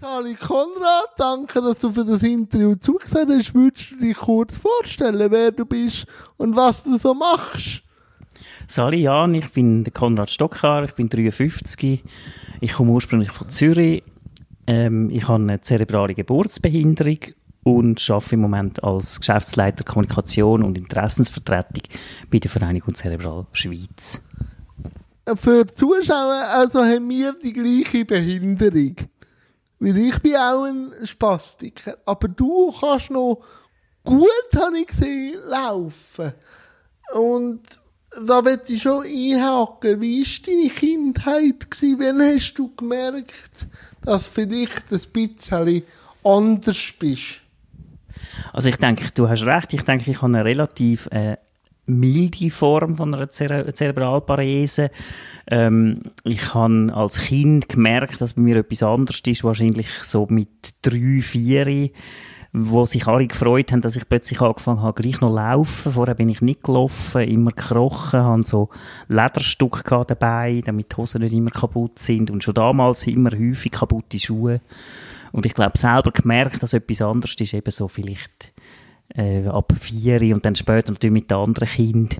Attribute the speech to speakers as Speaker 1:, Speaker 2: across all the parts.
Speaker 1: Sali Konrad, danke, dass du für das Interview zugesagt hast. Würdest du dich kurz vorstellen, wer du bist und was du so machst?
Speaker 2: Sali Jan, ich bin der Konrad Stockhaar, ich bin 53, ich komme ursprünglich von Zürich, ähm, ich habe eine zerebrale Geburtsbehinderung und arbeite im Moment als Geschäftsleiter Kommunikation und Interessensvertretung bei der Vereinigung Zerebral Schweiz.
Speaker 1: Für die Zuschauer, also haben wir die gleiche Behinderung. Weil ich bin auch ein Spastiker. Aber du kannst noch gut, habe ich gesehen, laufen. Und da möchte ich schon einhaken. Wie war deine Kindheit? Gewesen? Wann hast du gemerkt, dass du vielleicht ein bisschen anders bist?
Speaker 2: Also ich denke, du hast recht. Ich denke, ich habe eine relativ äh, milde Form von einer Zere Zerebralparese. Ähm, ich habe als Kind gemerkt, dass bei mir etwas anderes ist, wahrscheinlich so mit drei, vier, wo sich alle gefreut haben, dass ich plötzlich angefangen habe, gleich noch laufen. Vorher bin ich nicht gelaufen, immer gekrochen, habe so Lederstücke dabei, damit die Hosen nicht immer kaputt sind und schon damals immer häufig kaputte Schuhe. Und ich glaube, selber gemerkt, dass etwas anderes ist, eben so vielleicht äh, ab vier und dann später natürlich mit den anderen Kindern.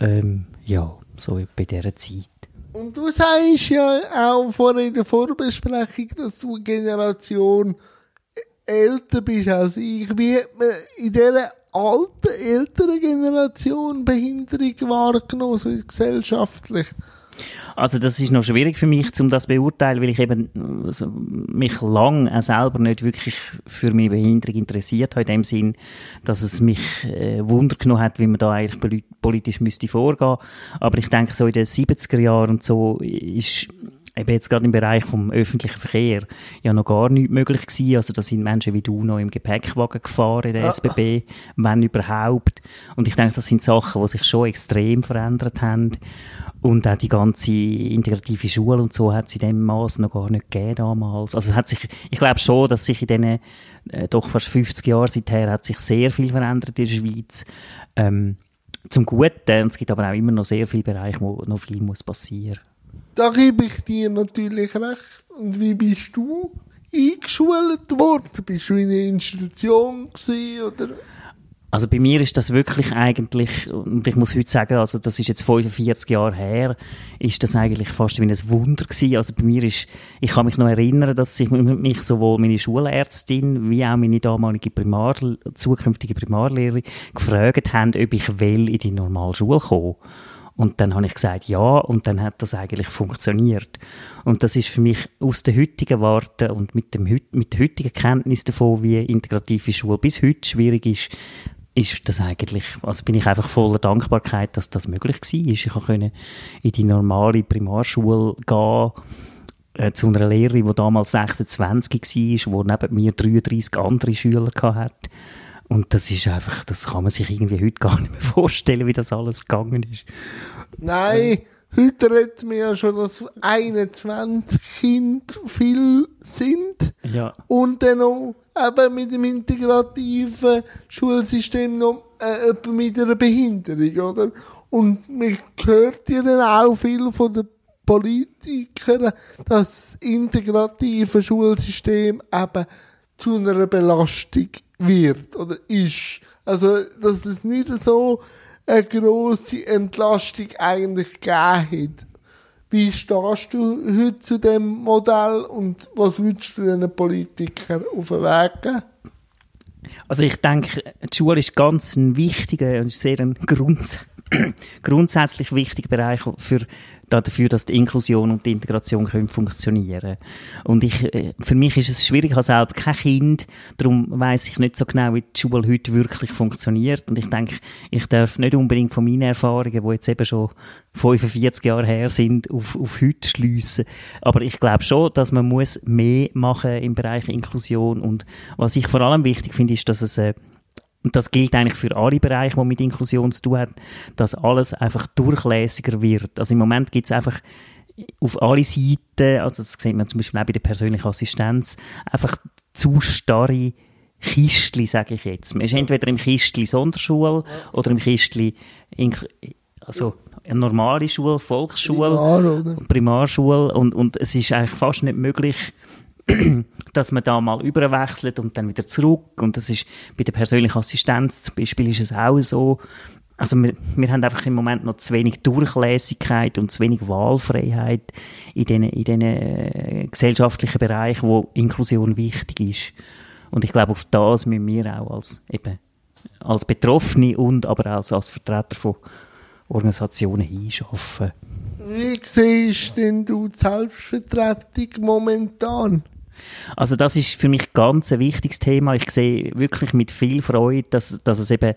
Speaker 2: Ähm, ja, so bei dieser Zeit.
Speaker 1: Und du sagst ja auch vorhin in der Vorbesprechung, dass du eine Generation älter bist als ich. Wie hat man in dieser alten, älteren Generation Behinderung wahrgenommen, so gesellschaftlich?
Speaker 2: Also das ist noch schwierig für mich, um das zu beurteilen, weil ich eben also, mich lang auch selber nicht wirklich für meine Behinderung interessiert habe, in dem Sinn, dass es mich äh, Wunder genommen hat, wie man da eigentlich politisch müsste vorgehen. Aber ich denke, so in den 70er Jahren und so ist eben jetzt gerade im Bereich vom öffentlichen Verkehr ja noch gar nichts möglich gewesen. Also da sind Menschen wie du noch im Gepäckwagen gefahren in der ja. SBB, wenn überhaupt. Und ich denke, das sind Sachen, die sich schon extrem verändert haben. Und auch die ganze integrative Schule und so hat es in dem Maß noch gar nicht gegeben damals. Also es hat sich, ich glaube schon, dass sich in diesen äh, doch fast 50 Jahren seither hat sich sehr viel verändert in der Schweiz. Ähm, zum Guten. Und es gibt aber auch immer noch sehr viele Bereiche, wo noch viel muss passieren.
Speaker 1: Da gebe ich dir natürlich recht. Und wie bist du eingeschult worden? Bist du in einer Institution gewesen, oder?
Speaker 2: Also bei mir ist das wirklich eigentlich, und ich muss heute sagen, also das ist jetzt 45 Jahre her, ist das eigentlich fast wie ein Wunder gewesen. Also bei mir ist, ich kann mich noch erinnern, dass sich mich sowohl meine Schulärztin wie auch meine damalige Primar, zukünftige Primarlehrerin gefragt haben, ob ich will in die normale Schule kommen. Und dann habe ich gesagt, ja, und dann hat das eigentlich funktioniert. Und das ist für mich aus der heutigen Warte und mit, dem, mit der heutigen Kenntnis davon, wie integrative Schule bis heute schwierig ist, ist das eigentlich, also bin ich einfach voller Dankbarkeit, dass das möglich war. Ich konnte in die normale Primarschule gehen, äh, zu einer Lehrerin, die damals 26 war, die neben mir 33 andere Schüler hatte. Und das ist einfach, das kann man sich irgendwie heute gar nicht mehr vorstellen, wie das alles gegangen ist.
Speaker 1: Nein, heute redet man ja schon, dass 21 Kinder viel sind.
Speaker 2: Ja.
Speaker 1: Und dann noch eben mit dem integrativen Schulsystem noch äh, mit einer Behinderung, oder? Und man hört ja dann auch viel von den Politikern, dass das integrative Schulsystem eben zu einer Belastung wird oder ist. Also, dass es nicht so eine grosse Entlastung eigentlich gegeben hat. Wie stehst du heute zu dem Modell und was würdest du den Politikern auf den Weg geben?
Speaker 2: Also ich denke, die Schule ist ganz ein wichtiger und sehr ein Grunds grundsätzlich wichtiger Bereich für dafür, dass die Inklusion und die Integration können funktionieren Und ich, äh, für mich ist es schwierig, ich habe selber kein Kind, darum weiß ich nicht so genau, wie die Schule heute wirklich funktioniert. Und ich denke, ich darf nicht unbedingt von meinen Erfahrungen, die jetzt eben schon 45 Jahre her sind, auf, auf heute schliessen. Aber ich glaube schon, dass man muss mehr machen im Bereich Inklusion. Und was ich vor allem wichtig finde, ist, dass es äh, und das gilt eigentlich für alle Bereiche, die mit Inklusion zu tun haben, dass alles einfach durchlässiger wird. Also im Moment gibt es einfach auf alle Seiten, also das sieht man zum Beispiel auch bei der persönlichen Assistenz, einfach zu starre Kistli, sage ich jetzt. Man ist entweder im Kistli Sonderschule oder im Kistli, also eine normale Schule, Volksschule, Primar, Primarschule und, und es ist eigentlich fast nicht möglich, dass man da mal überwechselt und dann wieder zurück. Und das ist bei der persönlichen Assistenz zum Beispiel ist es auch so. Also wir, wir haben einfach im Moment noch zu wenig Durchlässigkeit und zu wenig Wahlfreiheit in den, in den äh, gesellschaftlichen Bereichen, wo Inklusion wichtig ist. Und ich glaube, auf das müssen wir auch als, eben, als Betroffene und aber auch als Vertreter von Organisationen hinschaffen.
Speaker 1: Wie siehst denn du die Selbstvertretung momentan?
Speaker 2: Also das ist für mich ganz ein wichtiges Thema. Ich sehe wirklich mit viel Freude, dass, dass es eben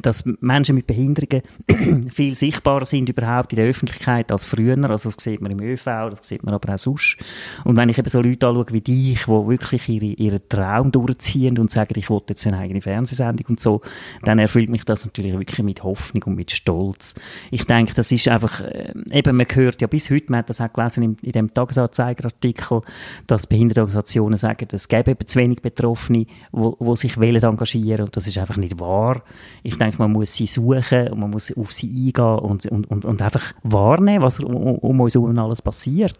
Speaker 2: dass Menschen mit Behinderungen viel sichtbarer sind überhaupt in der Öffentlichkeit als früher. Also das sieht man im ÖV, das sieht man aber auch sonst. Und wenn ich eben so Leute anschaue wie dich, die wirklich ihre, ihren Traum durchziehen und sagen, ich will jetzt eine eigene Fernsehsendung und so, dann erfüllt mich das natürlich wirklich mit Hoffnung und mit Stolz. Ich denke, das ist einfach, äh, eben man hört ja bis heute, man hat das auch gelesen in, in dem Tagesanzeigerartikel, dass Behindertenorganisationen sagen, es gäbe eben zu wenig Betroffene, die sich wollen engagieren und das ist einfach nicht wahr. Ich denke, man muss sie suchen und man muss auf sie eingehen und, und, und, und einfach wahrnehmen, was um, um uns herum alles passiert.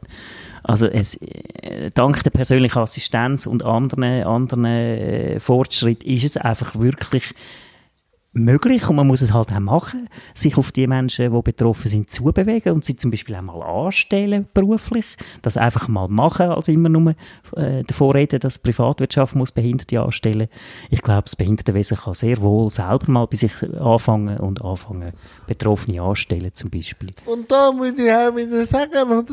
Speaker 2: Also es, äh, dank der persönlichen Assistenz und anderen, anderen äh, Fortschritt ist es einfach wirklich möglich und man muss es halt auch machen, sich auf die Menschen, die betroffen sind, zubewegen und sie zum Beispiel auch mal anstellen beruflich, das einfach mal machen, als immer nur äh, davor reden, dass die Privatwirtschaft muss Behinderte anstellen. Ich glaube, das Behindertenwesen kann sehr wohl selber mal bei sich anfangen und anfangen, Betroffene anstellen zum Beispiel.
Speaker 1: Und da muss ich auch wieder sagen,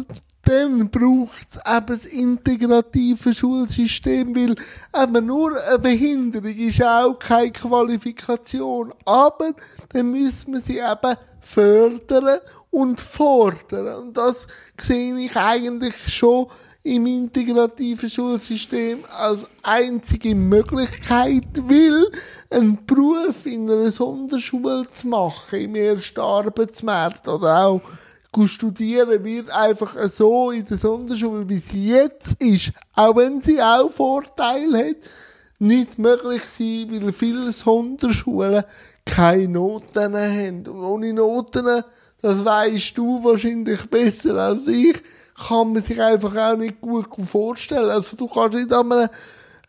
Speaker 1: dann braucht es eben das integrative Schulsystem, weil eben nur eine Behinderung ist auch keine Qualifikation. Aber dann müssen wir sie eben fördern und fordern. Und das sehe ich eigentlich schon im integrativen Schulsystem als einzige Möglichkeit, weil einen Beruf in einer Sonderschule zu machen, im ersten Arbeitsmarkt oder auch studieren wird einfach so in der Sonderschule, wie sie jetzt ist, auch wenn sie auch Vorteile hat, nicht möglich sein, weil viele Sonderschulen keine Noten haben. Und ohne Noten, das weißt du wahrscheinlich besser als ich, kann man sich einfach auch nicht gut vorstellen. Also du kannst nicht an einem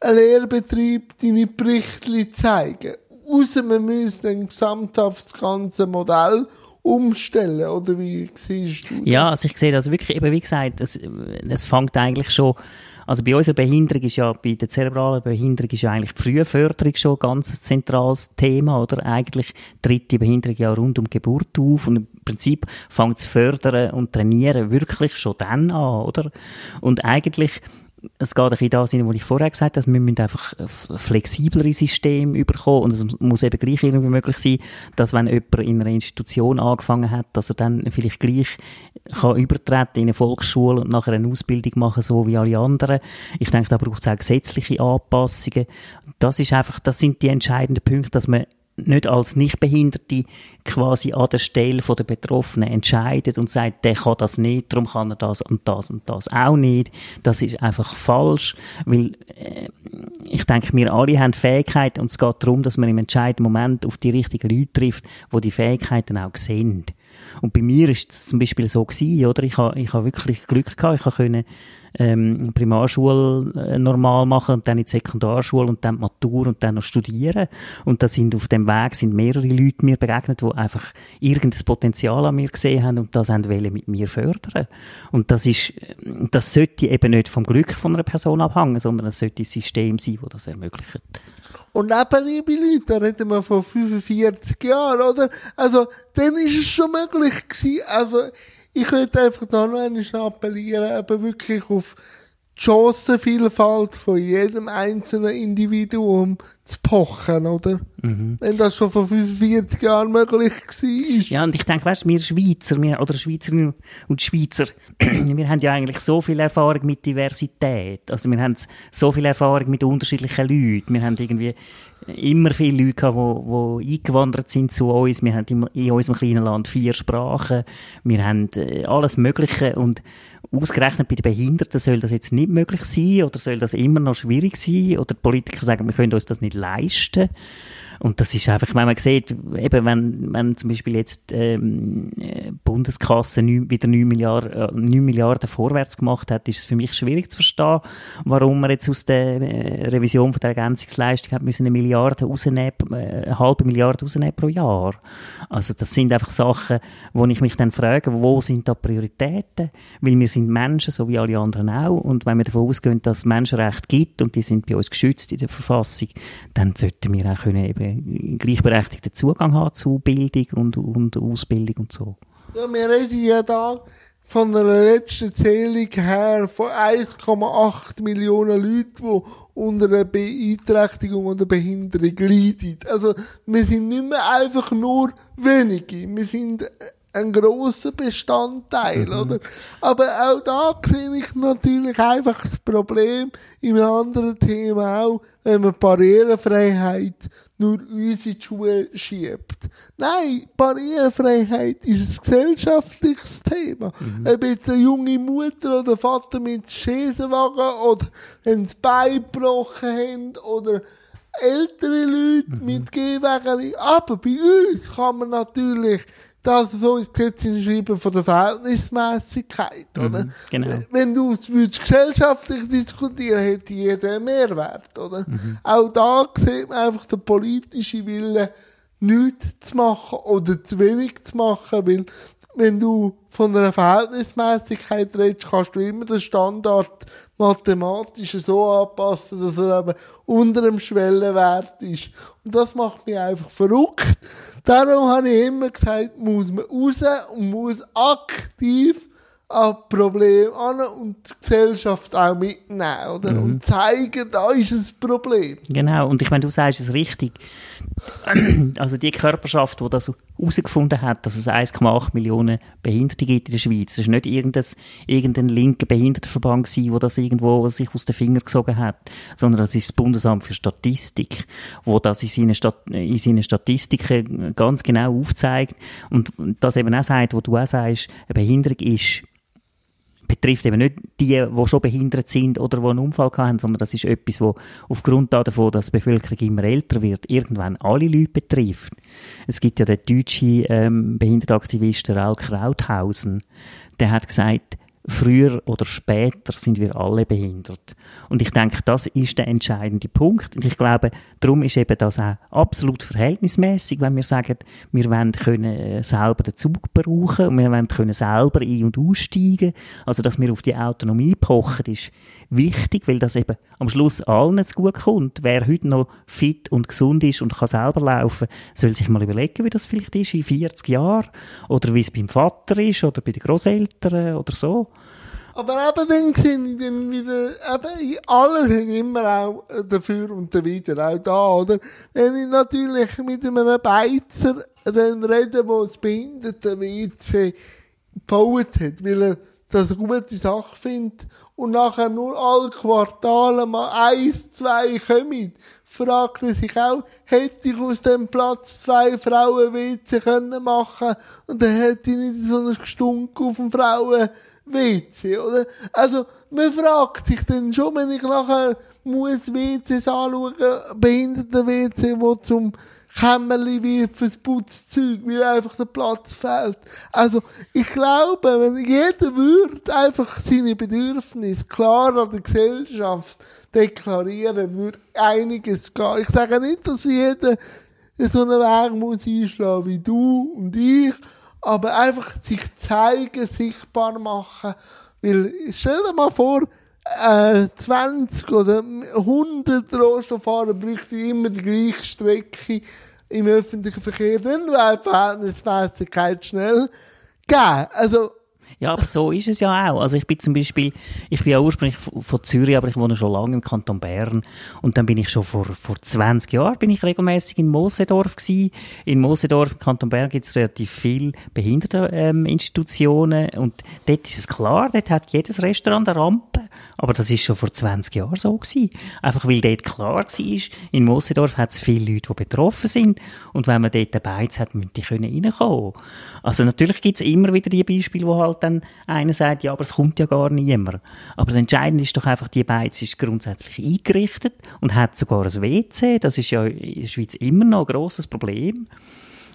Speaker 1: Lehrbetrieb deine Berichte zeigen. Außer man müsste ein gesamthaftes ganze Modell umstellen, oder wie siehst du das?
Speaker 2: Ja, also ich sehe das wirklich, eben wie gesagt, es, es fängt eigentlich schon, also bei unserer Behinderung ist ja, bei der zerebralen Behinderung ist ja eigentlich die Frühförderung schon ein ganz zentrales Thema, oder? Eigentlich tritt die Behinderung ja rund um Geburt auf und im Prinzip fängt das Fördern und Trainieren wirklich schon dann an, oder? Und eigentlich es geht ein bisschen das was ich vorher gesagt habe, wir müssen einfach flexiblere Systeme bekommen und es muss eben gleich irgendwie möglich sein, dass wenn jemand in einer Institution angefangen hat, dass er dann vielleicht gleich kann übertreten in eine Volksschule und nachher eine Ausbildung machen, so wie alle anderen. Ich denke, da braucht es auch gesetzliche Anpassungen. Das ist einfach, das sind die entscheidenden Punkte, dass man nicht als Nichtbehinderte quasi an der Stelle der Betroffenen entscheidet und sagt, der kann das nicht, darum kann er das und das und das auch nicht. Das ist einfach falsch, weil äh, ich denke, wir alle haben Fähigkeiten und es geht darum, dass man im entscheidenden Moment auf die richtigen Leute trifft, wo die Fähigkeiten auch sehen. Und bei mir ist es zum Beispiel so gewesen, oder? Ich habe ich ha wirklich Glück gehabt, ich konnte ähm, Primarschule äh, normal machen und dann in die Sekundarschule und dann die Matur und dann noch studieren. Und da sind auf dem Weg sind mehrere Leute mir begegnet, die einfach irgendein Potenzial an mir gesehen haben und das wollen mit mir fördern. Und das ist, das sollte eben nicht vom Glück von einer Person abhängen, sondern es sollte ein System sein, das das ermöglicht.
Speaker 1: Und eben, liebe Leute, da reden wir von 45 Jahren, oder? Also, dann ist es schon möglich gewesen. Also, ich würde einfach da noch einmal appellieren, aber wirklich auf die Chancenvielfalt von jedem einzelnen Individuum zu pochen, oder? Mhm. Wenn das schon vor 45 Jahren möglich war.
Speaker 2: Ja, und ich denke, weißt du, wir Schweizer, wir, oder Schweizerinnen und Schweizer, wir haben ja eigentlich so viel Erfahrung mit Diversität. Also wir haben so viel Erfahrung mit unterschiedlichen Leuten. Wir haben irgendwie immer viele Leute gehabt, die, die eingewandert sind zu uns. Wir haben in unserem kleinen Land vier Sprachen. Wir haben äh, alles Mögliche und ausgerechnet bei den Behinderten soll das jetzt nicht möglich sein oder soll das immer noch schwierig sein oder die Politiker sagen, wir können uns das nicht leisten. Und das ist einfach, wenn man sieht, eben wenn, wenn zum Beispiel jetzt ähm, äh, Bundeskasse 9, wieder 9 Milliarden, äh, 9 Milliarden vorwärts gemacht hat, ist es für mich schwierig zu verstehen, warum man jetzt aus der äh, Revision von der Ergänzungsleistung hat müssen eine Milliarde rausnehmen, äh, eine halbe Milliarde rausnehmen pro Jahr. Also das sind einfach Sachen, wo ich mich dann frage, wo sind da Prioritäten? Weil wir sind Menschen, so wie alle anderen auch. Und wenn wir davon ausgehen, dass es Menschenrechte gibt und die sind bei uns geschützt in der Verfassung, dann sollten wir auch können eben gleichberechtigten Zugang haben zu Bildung und, und Ausbildung und so.
Speaker 1: Ja, wir reden ja da von einer letzten Zählung her von 1,8 Millionen Leuten, die unter einer Beeinträchtigung oder Behinderung leiden. Also, wir sind nicht mehr einfach nur wenige. Wir sind ein grosser Bestandteil, mhm. oder? Aber auch da sehe ich natürlich einfach das Problem im anderen Thema auch, wenn man Barrierefreiheit nur uns in die Schuhe schiebt. Nein, Barrierefreiheit ist ein gesellschaftliches Thema. Mhm. Ob jetzt eine junge Mutter oder Vater mit Schäsenwagen oder ein Bein gebrochen haben oder ältere Leute mhm. mit Gehwägen. Aber bei uns kann man natürlich das so ins Gesetz schreiben von der Verhältnismäßigkeit, oder?
Speaker 2: Mhm, genau.
Speaker 1: Wenn du es gesellschaftlich diskutieren, hätte jeder einen Mehrwert, oder? Mhm. Auch da sieht man einfach den politischen Willen, nichts zu machen oder zu wenig zu machen, weil wenn du von einer Verhältnismäßigkeit redest, kannst du immer den Standard mathematisch so anpassen, dass er eben unter dem Schwellenwert ist. Und das macht mich einfach verrückt. Darum habe ich immer gesagt, muss man raus und muss aktiv an Problem an und die Gesellschaft auch mitnehmen, oder? Mhm. Und zeigen, da ist ein Problem.
Speaker 2: Genau, und ich meine, du sagst es richtig. Also die Körperschaft, die das herausgefunden hat, dass es 1,8 Millionen Behinderte gibt in der Schweiz, das war nicht irgendein, irgendein linker Behindertenverband gewesen, der das irgendwo sich aus den Fingern gesogen hat, sondern das ist das Bundesamt für Statistik, wo das in seinen, Stat in Statistiken ganz genau aufzeigt. Und das eben auch sagt, wo du auch sagst, eine Behinderung ist betrifft eben nicht die, die schon behindert sind oder die einen Unfall haben, sondern das ist etwas, das aufgrund davon, dass die Bevölkerung immer älter wird, irgendwann alle Leute betrifft. Es gibt ja den deutschen ähm, Behindertenaktivist Raul Krauthausen, der hat gesagt, früher oder später sind wir alle behindert. Und ich denke, das ist der entscheidende Punkt. Und ich glaube, darum ist eben das auch absolut verhältnismäßig, wenn wir sagen, wir wollen können äh, selber den Zug brauchen und wir wollen können selber ein- und aussteigen. Also, dass wir auf die Autonomie pochen, ist wichtig, weil das eben am Schluss allen zu gut kommt. Wer heute noch fit und gesund ist und kann selber laufen, soll sich mal überlegen, wie das vielleicht ist in 40 Jahren oder wie es beim Vater ist oder bei den Großeltern oder so.
Speaker 1: Aber eben dann sind dann wieder, eben, alle sind immer auch dafür und dawider, auch da, oder? Wenn ich natürlich mit einem Beizer dann rede, der das Behinderten-WC gebaut hat, weil er das eine gute Sache findet und nachher nur alle Quartale mal eins, zwei kommen, fragt er sich auch, hätte ich aus dem Platz zwei Frauen WC können machen und dann hätte ich nicht so einen Gestunk auf dem Frauen WC, oder? Also, man fragt sich dann schon, wenn ich nachher muss WCs anschauen, behinderte WC, wo zum Kämmerli wird fürs Putzzeug, weil einfach der Platz fehlt. Also, ich glaube, wenn jeder würde einfach seine Bedürfnisse klar an der Gesellschaft deklarieren, würde einiges gehen. Ich sage nicht, dass jeder so einen Weg muss einschlagen wie du und ich, aber einfach sich zeigen, sichtbar machen. Weil, stell dir mal vor, äh, 20 oder 100 Rohstofffahrer bräuchten immer die gleiche Strecke im öffentlichen Verkehr. Dann wäre Verhältnismäßigkeit schnell gegeben. Also,
Speaker 2: ja, aber so ist es ja auch. Also ich bin zum Beispiel, ich bin ja ursprünglich von Zürich, aber ich wohne schon lange im Kanton Bern. Und dann bin ich schon vor, vor 20 Jahren bin ich regelmäßig in Mosedorf gewesen. In Mosedorf, im Kanton Bern, gibt es relativ viele Behinderteninstitutionen. Ähm, und dort ist es klar, dort hat jedes Restaurant eine Rampe. Aber das ist schon vor 20 Jahren so gewesen. Einfach weil dort klar war, in Mosedorf hat es viele Leute, die betroffen sind. Und wenn man dort dabei hat, müssen die können reinkommen. Also natürlich gibt es immer wieder die Beispiele, wo halt dann dann einer sagt, ja, aber es kommt ja gar niemand. Aber das Entscheidende ist doch einfach, die Beiz ist grundsätzlich eingerichtet und hat sogar ein WC. Das ist ja in der Schweiz immer noch ein grosses Problem.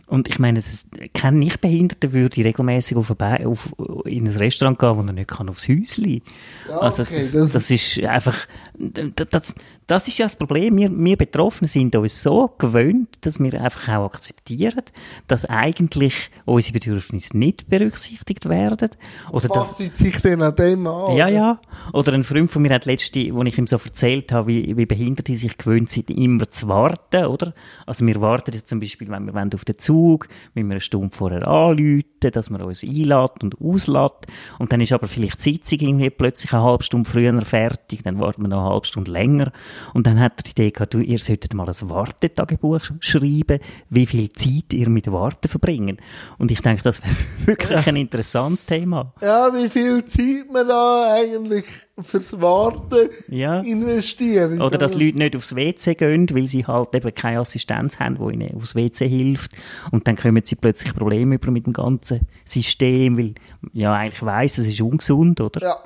Speaker 2: Und ich meine, es kein Nichtbehinderter würde regelmäßig auf, auf in ein Restaurant gehen, wo er nicht kann aufs Häuschen. Ja, also okay, das, das, das, ist einfach, das, das ist ja das Problem. Wir, wir Betroffenen sind uns so gewöhnt, dass wir einfach auch akzeptieren, dass eigentlich unsere Bedürfnisse nicht berücksichtigt werden.
Speaker 1: Oder Was dass, sich denn an dem an?
Speaker 2: Ja, ja. Oder ein Freund von mir hat letzte, wo ich ihm so erzählt habe, wie, wie Behinderte sich gewöhnt sind, immer zu warten, oder? Also wir warten jetzt zum Beispiel, wenn wir auf den Zug, wenn wir eine Stunde vorher anrufen, dass man uns einlädt und auslädt. Und dann ist aber vielleicht die Sitzung irgendwie plötzlich eine halbe Stunde früher fertig, dann warten wir noch eine halbe Stunde länger. Und dann hat er die Idee gehabt, du, ihr solltet mal ein Wartetagebuch schreiben, wie viel Zeit ihr mit Warten verbringen. Und ich denke, das wäre wirklich ein interessantes Thema.
Speaker 1: Ja, wie viel Zeit man da eigentlich fürs Warten ja. investieren.
Speaker 2: Oder dass Leute nicht aufs WC gehen, weil sie halt eben keine Assistenz haben, die ihnen aufs WC hilft. Und dann kommen sie plötzlich Probleme über mit dem ganzen System, weil ja eigentlich weiss, es ist ungesund, oder? Ja.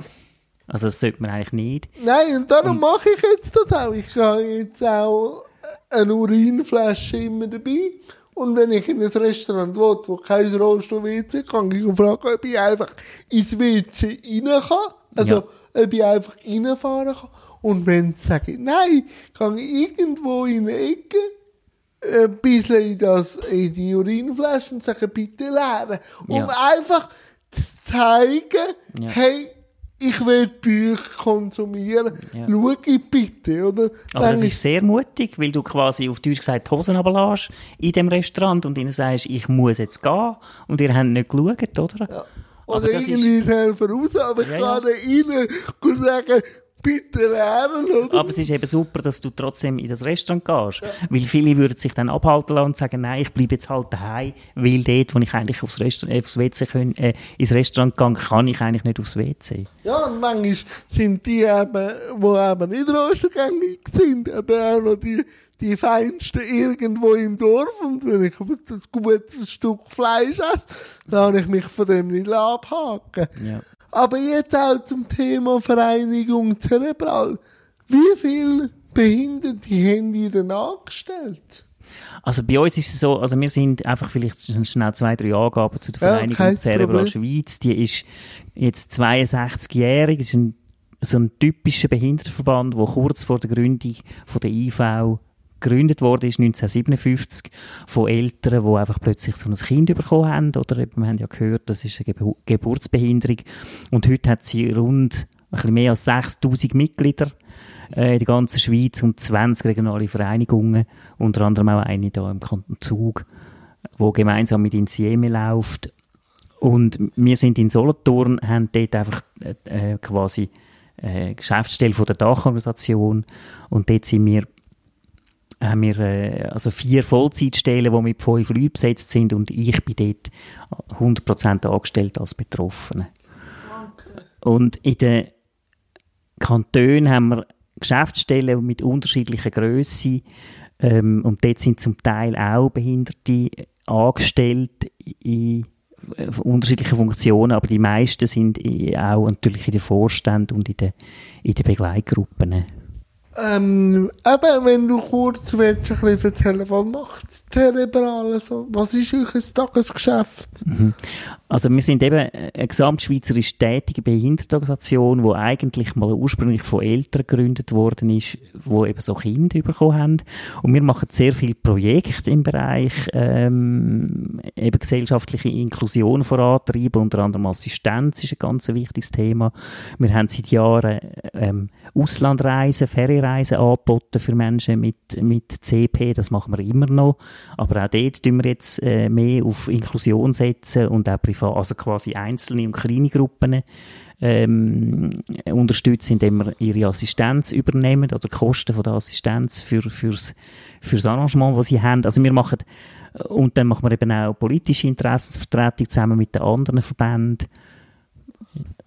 Speaker 2: Also das sollte man eigentlich nicht.
Speaker 1: Nein, und darum mache ich jetzt das auch. Ich habe jetzt auch eine Urinflasche immer dabei. Und wenn ich in ein Restaurant will, wo kein Rollstuhl-WC kann ich fragen, ob ich einfach ins WC rein kann. Also, ja. ob ich einfach reinfahren kann. Und wenn sie sagen, nein, kann ich irgendwo in eine Ecke ein bisschen in, das, in die Urinflasche und sagen, bitte leeren. Um ja. einfach zu zeigen, ja. hey, ich will Bücher konsumieren, ja. schau bitte, oder?
Speaker 2: Aber Wenn das ist sehr mutig, weil du quasi auf Deutsch gesagt die Hosen runterlässt in dem Restaurant und ihnen sagst, ich muss jetzt gehen und ihr habt nicht geschaut, oder? Ja.
Speaker 1: Oder irgendwie helfen raus, aber ich ja, kann ja. und sagen, bitte lernen. Oder?
Speaker 2: Aber es ist eben super, dass du trotzdem in das Restaurant gehst. Ja. Weil viele würden sich dann abhalten lassen und sagen, nein, ich bleibe jetzt halt daheim, weil dort, wo ich eigentlich aufs, Restaurant, äh, aufs WC können, äh, ins Restaurant gehe, kann ich eigentlich nicht aufs WC.
Speaker 1: Ja, und manchmal sind die eben, die eben nicht rostgängig sind, eben auch noch die, die Feinsten irgendwo im Dorf. Und wenn ich ein gutes Stück Fleisch esse, dann habe ich mich von dem nicht abhaken. Ja. Aber jetzt auch zum Thema Vereinigung Zerebral. Wie viele Behinderte haben die denn angestellt?
Speaker 2: Also bei uns ist es so, also wir sind einfach vielleicht schnell zwei, drei Angaben zu der Vereinigung ja, Cerebral Schweiz. Die ist jetzt 62-jährig, ist ein, so ein typischer Behindertenverband, der kurz vor der Gründung von der IV gegründet wurde, ist 1957 von Eltern, die einfach plötzlich so ein Kind bekommen haben. Oder wir haben ja gehört, das ist eine Gebur Geburtsbehinderung. Und heute hat sie rund ein bisschen mehr als 6000 Mitglieder äh, in der ganzen Schweiz und 20 regionale Vereinigungen, unter anderem auch eine hier im Kanton Zug, wo gemeinsam mit Insieme läuft. Und wir sind in Solothurn, haben dort einfach äh, quasi äh, Geschäftsstelle von der Dachorganisation und dort sind wir haben wir äh, also vier Vollzeitstellen, die mit fünf Leuten besetzt sind und ich bin dort 100% angestellt als Betroffene. Okay. Und in den Kantonen haben wir Geschäftsstellen mit unterschiedlicher Größe ähm, und dort sind zum Teil auch Behinderte angestellt in unterschiedlichen Funktionen, aber die meisten sind auch natürlich in den Vorständen und in den, in den Begleitgruppen.
Speaker 1: Ähm, eben, wenn du kurz willst, ein bisschen erzählen, was macht Zerebral so? Was ist euch ein Tagesgeschäft?
Speaker 2: Mhm. Also wir sind eben eine gesamtschweizerisch tätige Behindertenorganisation, die eigentlich mal ursprünglich von Eltern gegründet worden ist, die eben so Kinder bekommen haben. Und wir machen sehr viele Projekte im Bereich ähm, eben gesellschaftliche Inklusion vorantreiben, unter anderem Assistenz ist ein ganz wichtiges Thema. Wir haben seit Jahren ähm, Auslandreisen, Ferienreisen angeboten für Menschen mit, mit CP, das machen wir immer noch. Aber auch dort tun wir jetzt äh, mehr auf Inklusion setzen und auch privat, also quasi einzelne und kleine Gruppen ähm, unterstützen, indem wir ihre Assistenz übernehmen oder die Kosten von der Assistenz für, fürs, fürs Arrangement, das sie haben. Also wir machen, und dann machen wir eben auch politische Interessensvertretung zusammen mit den anderen Verbänden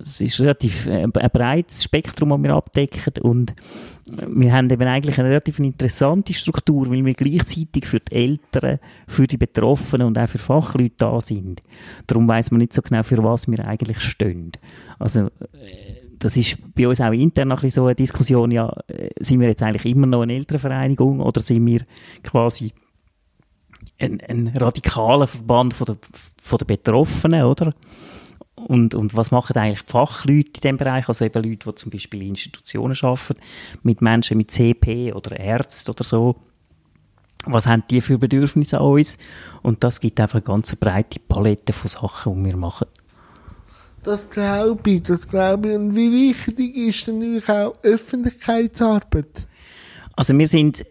Speaker 2: es ist relativ äh, ein breites Spektrum, das wir abdecken und wir haben eben eigentlich eine relativ interessante Struktur, weil wir gleichzeitig für die Eltern, für die Betroffenen und auch für Fachleute da sind. Darum weiß man nicht so genau, für was wir eigentlich stehen. Also, äh, das ist bei uns auch intern ein so eine Diskussion, ja, äh, sind wir jetzt eigentlich immer noch eine Elternvereinigung oder sind wir quasi ein, ein radikaler Verband von der, von der Betroffenen, oder? Und, und was machen eigentlich die Fachleute in diesem Bereich? Also eben Leute, die zum Beispiel in Institutionen arbeiten, mit Menschen mit CP oder Ärzten oder so. Was haben die für Bedürfnisse an uns? Und das gibt einfach eine ganz breite Palette von Sachen, die wir machen.
Speaker 1: Das glaube ich, das glaube ich. Und wie wichtig ist denn natürlich auch Öffentlichkeitsarbeit?
Speaker 2: Also wir sind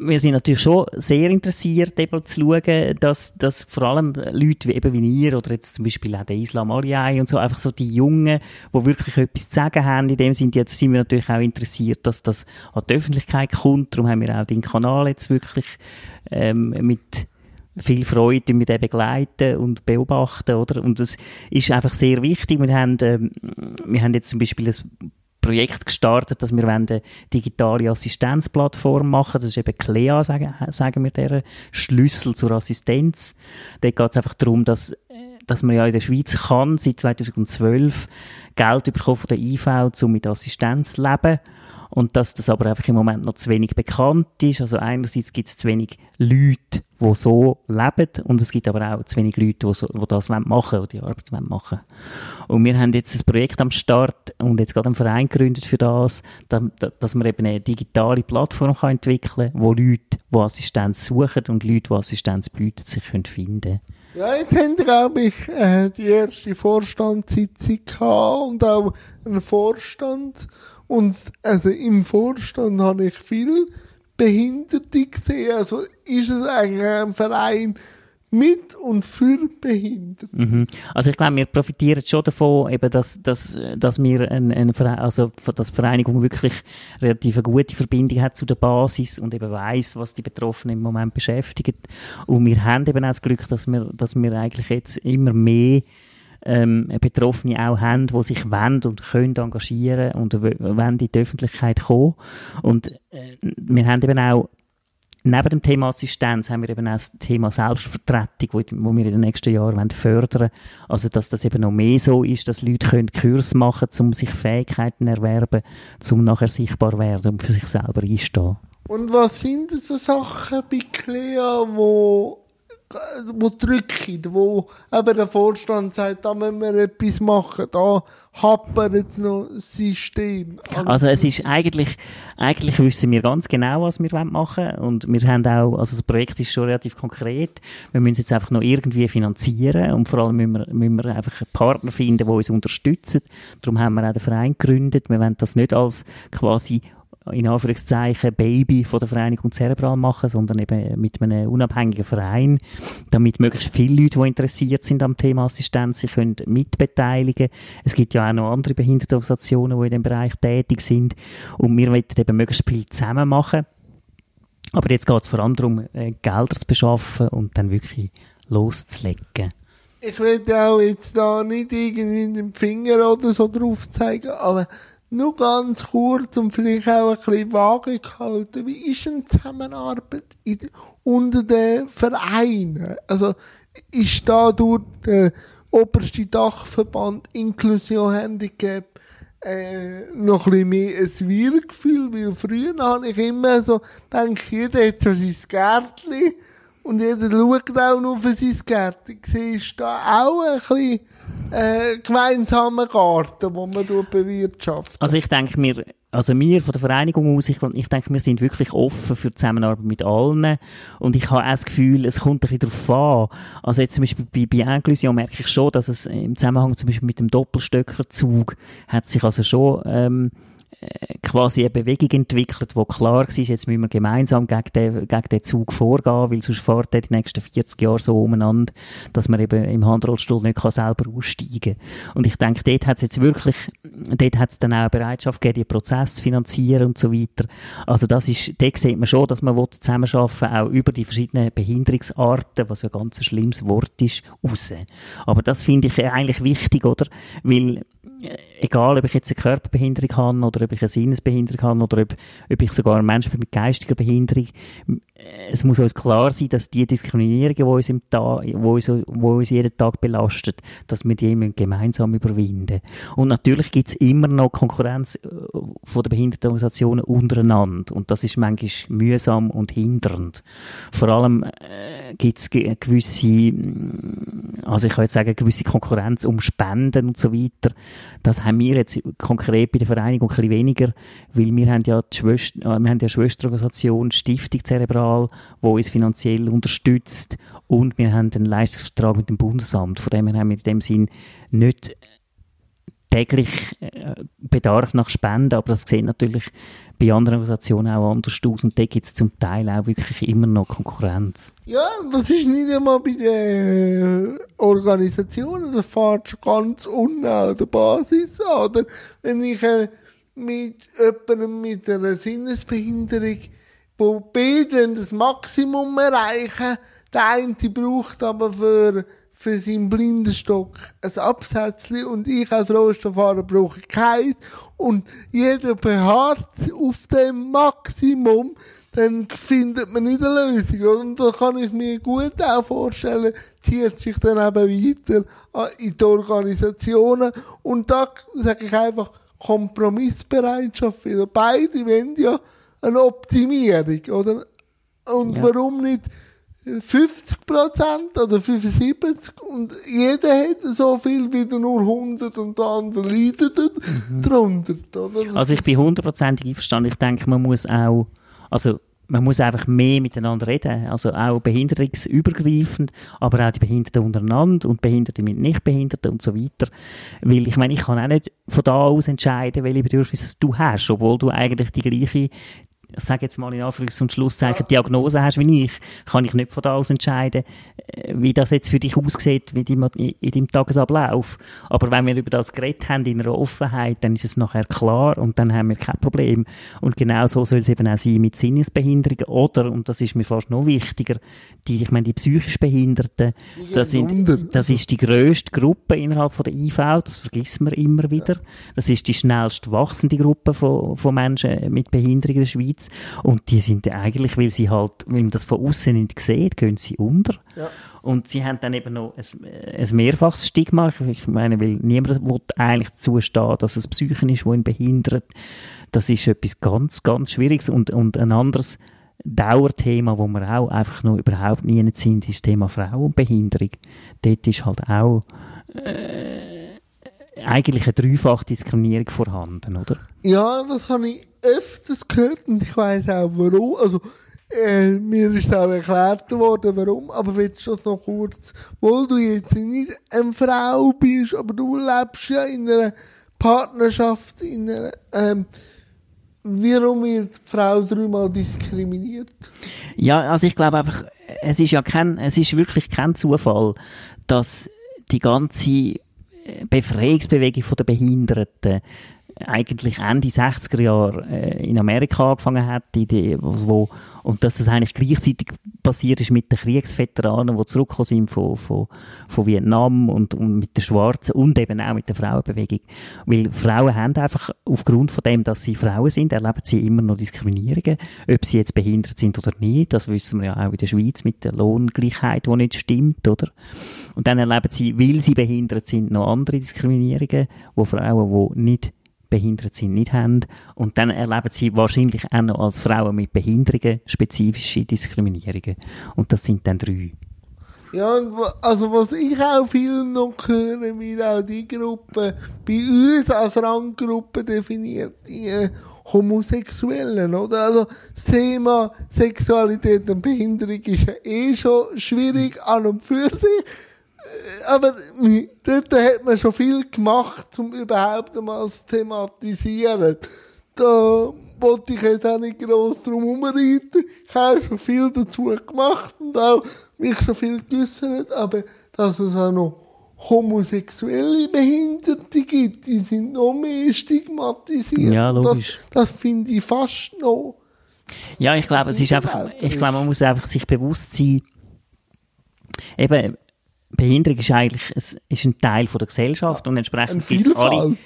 Speaker 2: wir sind natürlich schon sehr interessiert, eben zu schauen, dass, dass vor allem Leute wie, eben wie ihr oder jetzt zum Beispiel auch der Islam Ariai und so, einfach so die Jungen, die wirklich etwas zu sagen haben, in dem sind, jetzt sind wir natürlich auch interessiert, dass das an die Öffentlichkeit kommt. Darum haben wir auch den Kanal jetzt wirklich ähm, mit viel Freude mit dem begleiten und beobachten, oder? Und das ist einfach sehr wichtig. Wir haben, ähm, wir haben jetzt zum Beispiel ein Projekt gestartet, dass wir eine digitale Assistenzplattform machen. Das ist eben CLEA, sagen, sagen wir der Schlüssel zur Assistenz. Da geht es einfach darum, dass dass man ja in der Schweiz kann, seit 2012 Geld bekommen von der IV, um mit Assistenz zu leben und dass das aber einfach im Moment noch zu wenig bekannt ist. Also einerseits gibt es zu wenig Leute, die so leben und es gibt aber auch zu wenig Leute, die, so, die das machen wollen, die Arbeit machen Und wir haben jetzt ein Projekt am Start und jetzt gerade einen Verein gegründet für das, dass man eben eine digitale Plattform kann entwickeln kann, wo Leute, die Assistenz suchen und Leute, die Assistenz bieten, sich finden können.
Speaker 1: Ja, jetzt haben, glaube ich, äh, die erste Vorstandssitzung gehabt und auch einen Vorstand. Und also im Vorstand habe ich viel Behinderte gesehen. Also ist es eigentlich ein Verein mit und für Behinderte.
Speaker 2: Mhm. Also ich glaube, wir profitieren schon davon, eben, dass, dass, dass wir ein, ein also dass die Vereinigung wirklich relativ eine gute Verbindung hat zu der Basis und eben weiß, was die Betroffenen im Moment beschäftigt. Und wir haben eben auch das Glück, dass wir, dass wir eigentlich jetzt immer mehr ähm, Betroffene auch haben, die sich wollen und können engagieren und wollen in die Öffentlichkeit kommen. Und äh, wir haben eben auch Neben dem Thema Assistenz haben wir eben auch das Thema Selbstvertretung, wo, wir in den nächsten Jahren fördern wollen. Also, dass das eben noch mehr so ist, dass Leute können Kurs machen können, um sich Fähigkeiten zu erwerben, um nachher sichtbar werden und für sich selber einstehen.
Speaker 1: Und was sind so Sachen bei Clea, wo wo drücken, wo eben der Vorstand sagt, da müssen wir etwas machen, da hapert jetzt noch ein System.
Speaker 2: Also es ist eigentlich, eigentlich wissen wir ganz genau, was wir machen wollen und wir haben auch, also das Projekt ist schon relativ konkret, wir müssen es jetzt einfach noch irgendwie finanzieren und vor allem müssen wir, müssen wir einfach einen Partner finden, der uns unterstützt. Darum haben wir auch den Verein gegründet. Wir wollen das nicht als quasi in Anführungszeichen Baby von der Vereinigung Cerebral machen, sondern eben mit einem unabhängigen Verein, damit möglichst viele Leute, die interessiert sind am Thema Assistenz, sich können mitbeteiligen. Es gibt ja auch noch andere Behindertenorganisationen, die in dem Bereich tätig sind und wir wollen eben möglichst viel zusammen machen. Aber jetzt geht es vor allem darum, äh, Gelder zu beschaffen und dann wirklich loszulegen.
Speaker 1: Ich will auch jetzt da nicht irgendwie den Finger oder so drauf zeigen, aber nur ganz kurz und vielleicht auch ein bisschen vage gehalten. Wie ist denn die Zusammenarbeit in, unter den Vereinen? Also, ist da durch den obersten Dachverband Inklusion Handicap äh, noch ein bisschen mehr ein Wir-Gefühl, weil früher habe ich immer so, denke jeder hat so sein Gärtchen und jeder schaut auch nur für sein Gärtchen. Siehst da auch ein bisschen äh, gemeinsamen Garten, den man bewirtschaftet?
Speaker 2: Also ich denke, wir, also wir von der Vereinigung aus, ich, ich denke, wir sind wirklich offen für die Zusammenarbeit mit allen und ich habe auch das Gefühl, es kommt ein bisschen darauf an. Also jetzt zum Beispiel bei, bei Inklusion merke ich schon, dass es im Zusammenhang zum Beispiel mit dem Doppelstöckerzug hat sich also schon ähm, quasi eine Bewegung entwickelt, wo klar war, jetzt müssen wir gemeinsam gegen den, gegen den Zug vorgehen, weil sonst fährt er die nächsten 40 Jahre so umeinander, dass man eben im Handrollstuhl nicht kann selber aussteigen kann. Und ich denke, dort hat es jetzt wirklich, dort hat es dann auch Bereitschaft gegeben, den Prozess zu finanzieren und so weiter. Also das ist, dort sieht man schon, dass man zusammenarbeiten will, auch über die verschiedenen Behinderungsarten, was ja ganz schlimmes Wort ist, raus. Aber das finde ich eigentlich wichtig, oder? Weil egal ob ich jetzt eine Körperbehinderung habe oder ob ich eine Sinnesbehinderung habe oder ob, ob ich sogar ein Mensch bin mit geistiger Behinderung, es muss uns klar sein, dass die Diskriminierungen, die uns, im Tag, wo uns, wo uns jeden Tag belastet, dass wir die gemeinsam überwinden Und natürlich gibt es immer noch Konkurrenz äh, von den Behindertenorganisationen untereinander. Und das ist manchmal mühsam und hindernd. Vor allem äh, gibt es gewisse, also ich kann jetzt sagen, gewisse Konkurrenz um Spenden und so weiter. Das haben wir jetzt konkret bei der Vereinigung ein bisschen weniger, weil wir haben ja die Schwester, äh, wir haben ja Schwesterorganisation Stiftung Zerebral wo uns finanziell unterstützt und wir haben einen Leistungsvertrag mit dem Bundesamt. Von dem her haben wir in dem Sinn nicht täglich äh, Bedarf nach Spenden, aber das sieht natürlich bei anderen Organisationen auch anders aus und da gibt es zum Teil auch wirklich immer noch Konkurrenz.
Speaker 1: Ja, das ist nicht einmal bei den Organisationen, das fährt schon ganz unten an der Basis an. Oder wenn ich äh, mit jemandem mit einer Sinnesbehinderung wo beide das Maximum erreichen. Der eine braucht aber für, für seinen Blindenstock ein Absätzchen und ich als Rohstofffahrer brauche keins. Und jeder beharrt auf dem Maximum, dann findet man nicht eine Lösung. Und da kann ich mir gut auch vorstellen, zieht sich dann eben weiter in die Organisationen. Und da sage ich einfach Kompromissbereitschaft, weil beide wollen ja eine Optimierung, oder? Und ja. warum nicht 50% oder 75 und jeder hat so viel wie nur 100 und der andere leidet mhm. darunter, oder?
Speaker 2: Also ich bin hundertprozentig einverstanden. Ich denke, man muss auch, also man muss einfach mehr miteinander reden, also auch behinderungsübergreifend, aber auch die Behinderten untereinander und Behinderte mit Nichtbehinderten und so weiter. Weil ich meine, ich kann auch nicht von da aus entscheiden, welche Bedürfnisse du hast, obwohl du eigentlich die gleiche ich sage jetzt mal in Anführungs- und Schlusszeichen, Diagnose hast wie ich, kann ich nicht von da aus entscheiden, äh, wie das jetzt für dich aussieht, wie in deinem Tagesablauf. Aber wenn wir über das geredet haben in einer Offenheit, dann ist es nachher klar und dann haben wir kein Problem. Und genau so soll es eben auch sein mit Sinnesbehinderungen oder, und das ist mir fast noch wichtiger, die, ich meine, die psychisch Behinderten, das, sind, das ist die grösste Gruppe innerhalb von der IV, das vergisst man immer wieder. Das ist die schnellst wachsende Gruppe von, von Menschen mit Behinderung in der Schweiz. Schweiz. Und die sind eigentlich, weil sie halt, weil man das von außen nicht sieht, gehen sie unter. Ja. Und sie haben dann eben noch ein, ein mehrfaches Stigma. Ich meine, weil niemand will eigentlich dazu stehen, dass es Psychen ist, wo ihn behindert. Das ist etwas ganz, ganz Schwieriges. Und, und ein anderes Dauerthema, wo wir auch einfach noch überhaupt nie sind, ist das Thema Frauenbehinderung. Dort ist halt auch, äh, eigentlich eine dreifache Diskriminierung vorhanden, oder?
Speaker 1: Ja, das habe ich öfters gehört und ich weiß auch warum. Also, äh, mir ist auch erklärt worden, warum, aber willst du das noch kurz, weil du jetzt nicht eine Frau bist, aber du lebst ja in einer Partnerschaft, in einer, ähm, warum wird die Frau dreimal diskriminiert?
Speaker 2: Ja, also ich glaube einfach, es ist ja kein, es ist wirklich kein Zufall, dass die ganze Befreiungsbewegung der Behinderten eigentlich Ende 60er Jahre äh, in Amerika angefangen hat, die, wo, und dass das eigentlich gleichzeitig passiert ist mit den Kriegsveteranen, die zurückgekommen sind von, von, von Vietnam und, und mit den Schwarzen und eben auch mit der Frauenbewegung. Weil Frauen haben einfach aufgrund von dem, dass sie Frauen sind, erleben sie immer noch Diskriminierungen, ob sie jetzt behindert sind oder nicht. Das wissen wir ja auch in der Schweiz mit der Lohngleichheit, die nicht stimmt, oder? Und dann erleben sie, weil sie behindert sind, noch andere Diskriminierungen, wo Frauen, die nicht behindert sind, nicht haben. Und dann erleben sie wahrscheinlich auch noch als Frauen mit Behinderungen spezifische Diskriminierungen. Und das sind dann drei.
Speaker 1: Ja, also was ich auch viel noch höre, wie auch die Gruppe bei uns als Ranggruppe definiert, die äh, Homosexuellen, oder? Also das Thema Sexualität und Behinderung ist ja eh schon schwierig an und für sich aber dort hat man schon viel gemacht, um überhaupt einmal zu thematisieren. da wollte ich jetzt auch nicht gross drum herumreiten. Ich habe schon viel dazu gemacht und auch mich schon viel geäussert, aber dass es auch noch homosexuelle Behinderte gibt, die sind noch mehr stigmatisiert.
Speaker 2: Ja, logisch.
Speaker 1: Das, das finde ich fast noch.
Speaker 2: Ja, ich glaube, es ist einfach, ich glaube, man muss einfach sich bewusst sein, eben, Behinderung ist eigentlich es ist ein Teil von der Gesellschaft und entsprechend gibt es alle,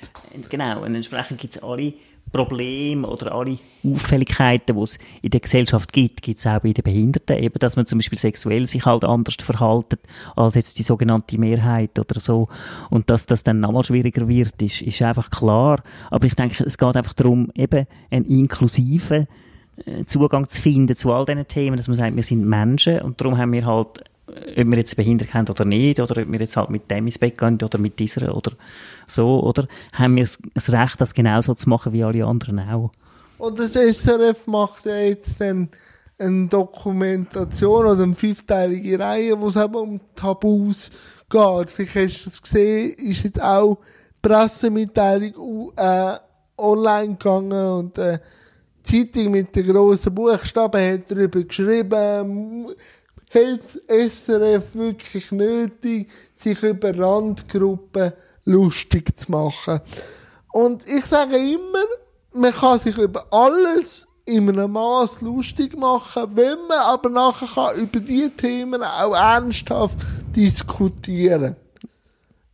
Speaker 2: genau, und entsprechend gibt es alle Probleme oder alle Auffälligkeiten, die es in der Gesellschaft gibt, gibt es auch bei den Behinderten. Eben, dass man zum Beispiel sexuell sich halt anders verhaltet als jetzt die sogenannte Mehrheit oder so. Und dass das dann nochmal schwieriger wird, ist, ist einfach klar. Aber ich denke, es geht einfach darum, eben einen inklusiven äh, Zugang zu finden zu all diesen Themen, dass man sagt, wir sind Menschen und darum haben wir halt ob wir jetzt behindert haben oder nicht, oder ob wir jetzt halt mit dem ins Bett gehen oder mit dieser oder so, oder haben wir das Recht, das genauso zu machen wie alle anderen auch.
Speaker 1: Und das SRF macht ja jetzt dann eine Dokumentation oder eine fünfteilige Reihe, wo es eben um Tabus geht. Vielleicht hast du das gesehen, ist jetzt auch Pressemitteilung äh, online gegangen und äh, die Zeitung mit den grossen Buchstaben hat darüber geschrieben, hat SRF wirklich nötig, sich über Randgruppen lustig zu machen. Und ich sage immer, man kann sich über alles in einem Maß lustig machen, wenn man aber nachher kann über diese Themen auch ernsthaft diskutieren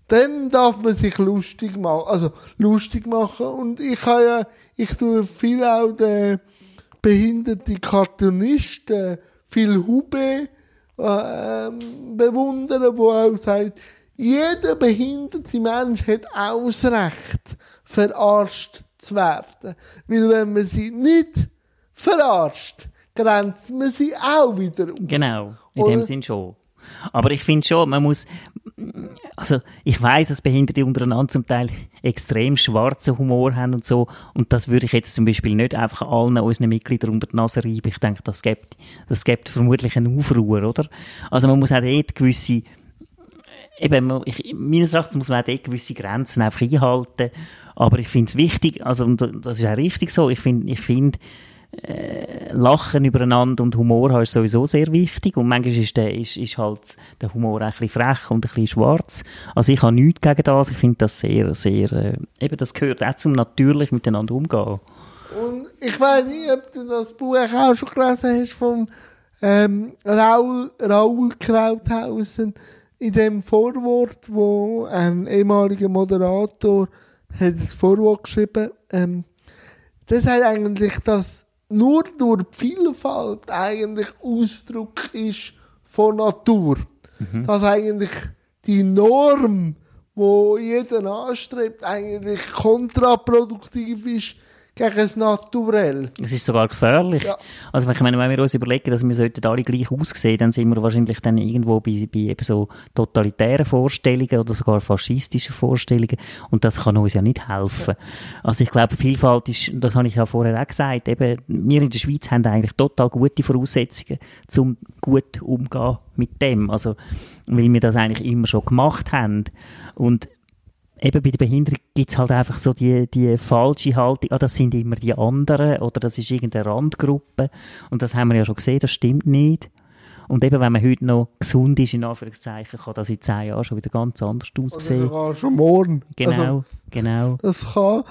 Speaker 1: dann darf man sich lustig machen, also lustig machen. Und ich habe ja, ich tue viel auch den behinderten Cartoonisten, viel Hube, ähm, bewundern, wo auch sagt, jeder behinderte Mensch hat Ausrecht, verarscht zu werden. Weil wenn man sie nicht verarscht, grenzt man sie auch wieder aus.
Speaker 2: Genau, in Oder? dem Sinn schon. Aber ich finde schon, man muss, also ich weiß, dass Behinderte untereinander zum Teil extrem schwarzen Humor haben und so. Und das würde ich jetzt zum Beispiel nicht einfach allen unseren Mitgliedern unter die Nase reiben. Ich denke, das gibt, das gibt vermutlich einen Aufruhr, oder? Also man muss auch dort gewisse, eben, ich, meines Erachtens muss man auch dort gewisse Grenzen einfach einhalten. Aber ich finde es wichtig, also, und das ist auch richtig so, ich finde, ich finde, äh, Lachen übereinander und Humor haben ist sowieso sehr wichtig und manchmal ist, der, ist, ist halt der Humor ein bisschen frech und ein bisschen schwarz. Also ich habe nichts gegen das, ich finde das sehr, sehr, äh, eben das gehört auch zum natürlich miteinander umgehen.
Speaker 1: Und ich weiß nicht, ob du das Buch auch schon gelesen hast vom ähm, Raul, Raul Krauthausen in dem Vorwort, wo ein ehemaliger Moderator hat das Vorwort geschrieben, ähm, das hat eigentlich das nur durch die Vielfalt eigentlich Ausdruck ist von Natur. Mhm. Dass eigentlich die Norm, wo jeder anstrebt, eigentlich kontraproduktiv ist gegen das Naturell.
Speaker 2: Es ist sogar gefährlich. Ja. Also ich meine, wenn wir uns überlegen, dass wir sollten alle gleich aussehen, dann sind wir wahrscheinlich dann irgendwo bei, bei eben so totalitären Vorstellungen oder sogar faschistischen Vorstellungen und das kann uns ja nicht helfen. Ja. Also ich glaube, Vielfalt ist, das habe ich ja vorher auch gesagt, eben, wir in der Schweiz haben eigentlich total gute Voraussetzungen, um gut umzugehen mit dem. Also, weil wir das eigentlich immer schon gemacht haben. Und eben bei der Behinderung gibt es halt einfach so die, die falsche Haltung, ah, das sind immer die anderen oder das ist irgendeine Randgruppe und das haben wir ja schon gesehen, das stimmt nicht. Und eben, wenn man heute noch gesund ist, in Anführungszeichen, kann das in zehn Jahren schon wieder ganz anders aussehen.
Speaker 1: Oder schon morgen.
Speaker 2: Genau, also, genau.
Speaker 1: Das kann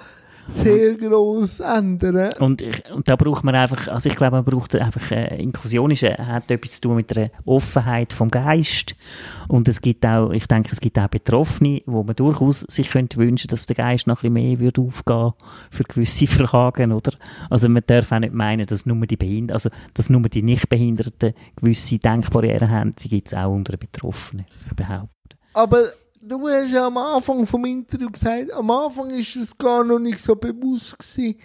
Speaker 1: sehr gross ändern.
Speaker 2: Und, und da braucht man einfach, also ich glaube, man braucht einfach, äh, Inklusion ist, äh, hat etwas zu tun mit der Offenheit vom Geist. Und es gibt auch, ich denke, es gibt auch Betroffene, wo man durchaus sich könnte wünschen, dass der Geist noch ein bisschen mehr würde aufgehen für gewisse Fragen, oder? Also man darf auch nicht meinen, dass nur die Behinder also, dass nur die Nichtbehinderten gewisse Denkbarrieren haben. Sie gibt es auch unter den Betroffenen, ich behaupte.
Speaker 1: Aber du hast ja am Anfang vom Interview gesagt, am Anfang ist es gar noch nicht so bewusst gewesen,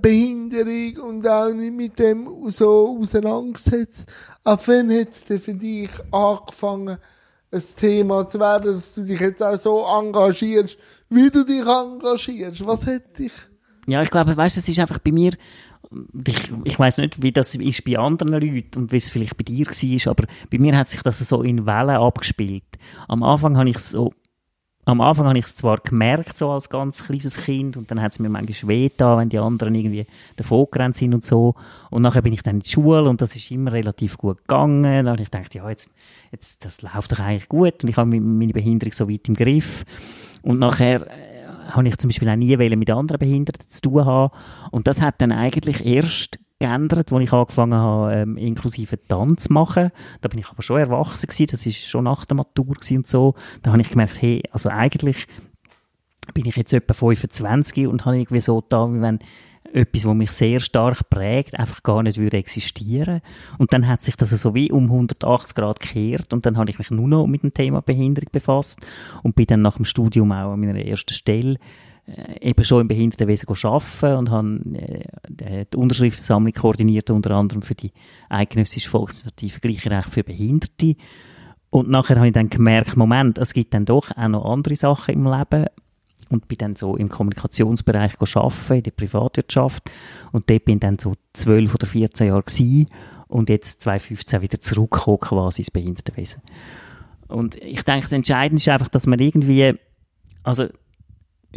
Speaker 1: Behinderung und auch nicht mit dem so auseinandergesetzt. Ab wann hat es denn für dich angefangen, ein Thema zu werden, dass du dich jetzt auch so engagierst, wie du dich engagierst? Was hat dich?
Speaker 2: Ja, ich glaube, weißt es ist einfach bei mir, ich, ich weiß nicht, wie das ist bei anderen Leuten und wie es vielleicht bei dir war, aber bei mir hat sich das so in Wellen abgespielt. Am Anfang habe ich so am Anfang habe ich es zwar gemerkt, so als ganz kleines Kind, und dann hat es mir manchmal weh getan, wenn die anderen irgendwie davon gerannt sind und so. Und nachher bin ich dann in die Schule und das ist immer relativ gut gegangen. Dann habe ich gedacht, ja, jetzt, jetzt, das läuft doch eigentlich gut und ich habe meine Behinderung so weit im Griff. Und nachher äh, habe ich zum Beispiel auch nie mit anderen Behinderten zu tun haben. Und das hat dann eigentlich erst geändert, als ich angefangen habe, ähm, inklusive Tanz zu machen. Da bin ich aber schon erwachsen gewesen, das ist schon nach der Matur und so. Da habe ich gemerkt, hey, also eigentlich bin ich jetzt etwa 25 und habe irgendwie so da, wie wenn etwas, was mich sehr stark prägt, einfach gar nicht würde existieren. Und dann hat sich das so wie um 180 Grad gekehrt und dann habe ich mich nur noch mit dem Thema Behinderung befasst und bin dann nach dem Studium auch an meiner ersten Stelle äh, eben schon im Behindertenwesen arbeiten und habe äh, die Unterschriftensammlung koordiniert, unter anderem für die eidgenössische Volksinitiative Gleiche Recht für Behinderte. Und nachher habe ich dann gemerkt, Moment, es gibt dann doch auch noch andere Sachen im Leben und bin dann so im Kommunikationsbereich arbeiten, in der Privatwirtschaft und dort bin dann so 12 oder 14 Jahre gewesen und jetzt 2015 wieder zurückgekommen quasi ins Behindertenwesen. Und ich denke, das Entscheidende ist einfach, dass man irgendwie, also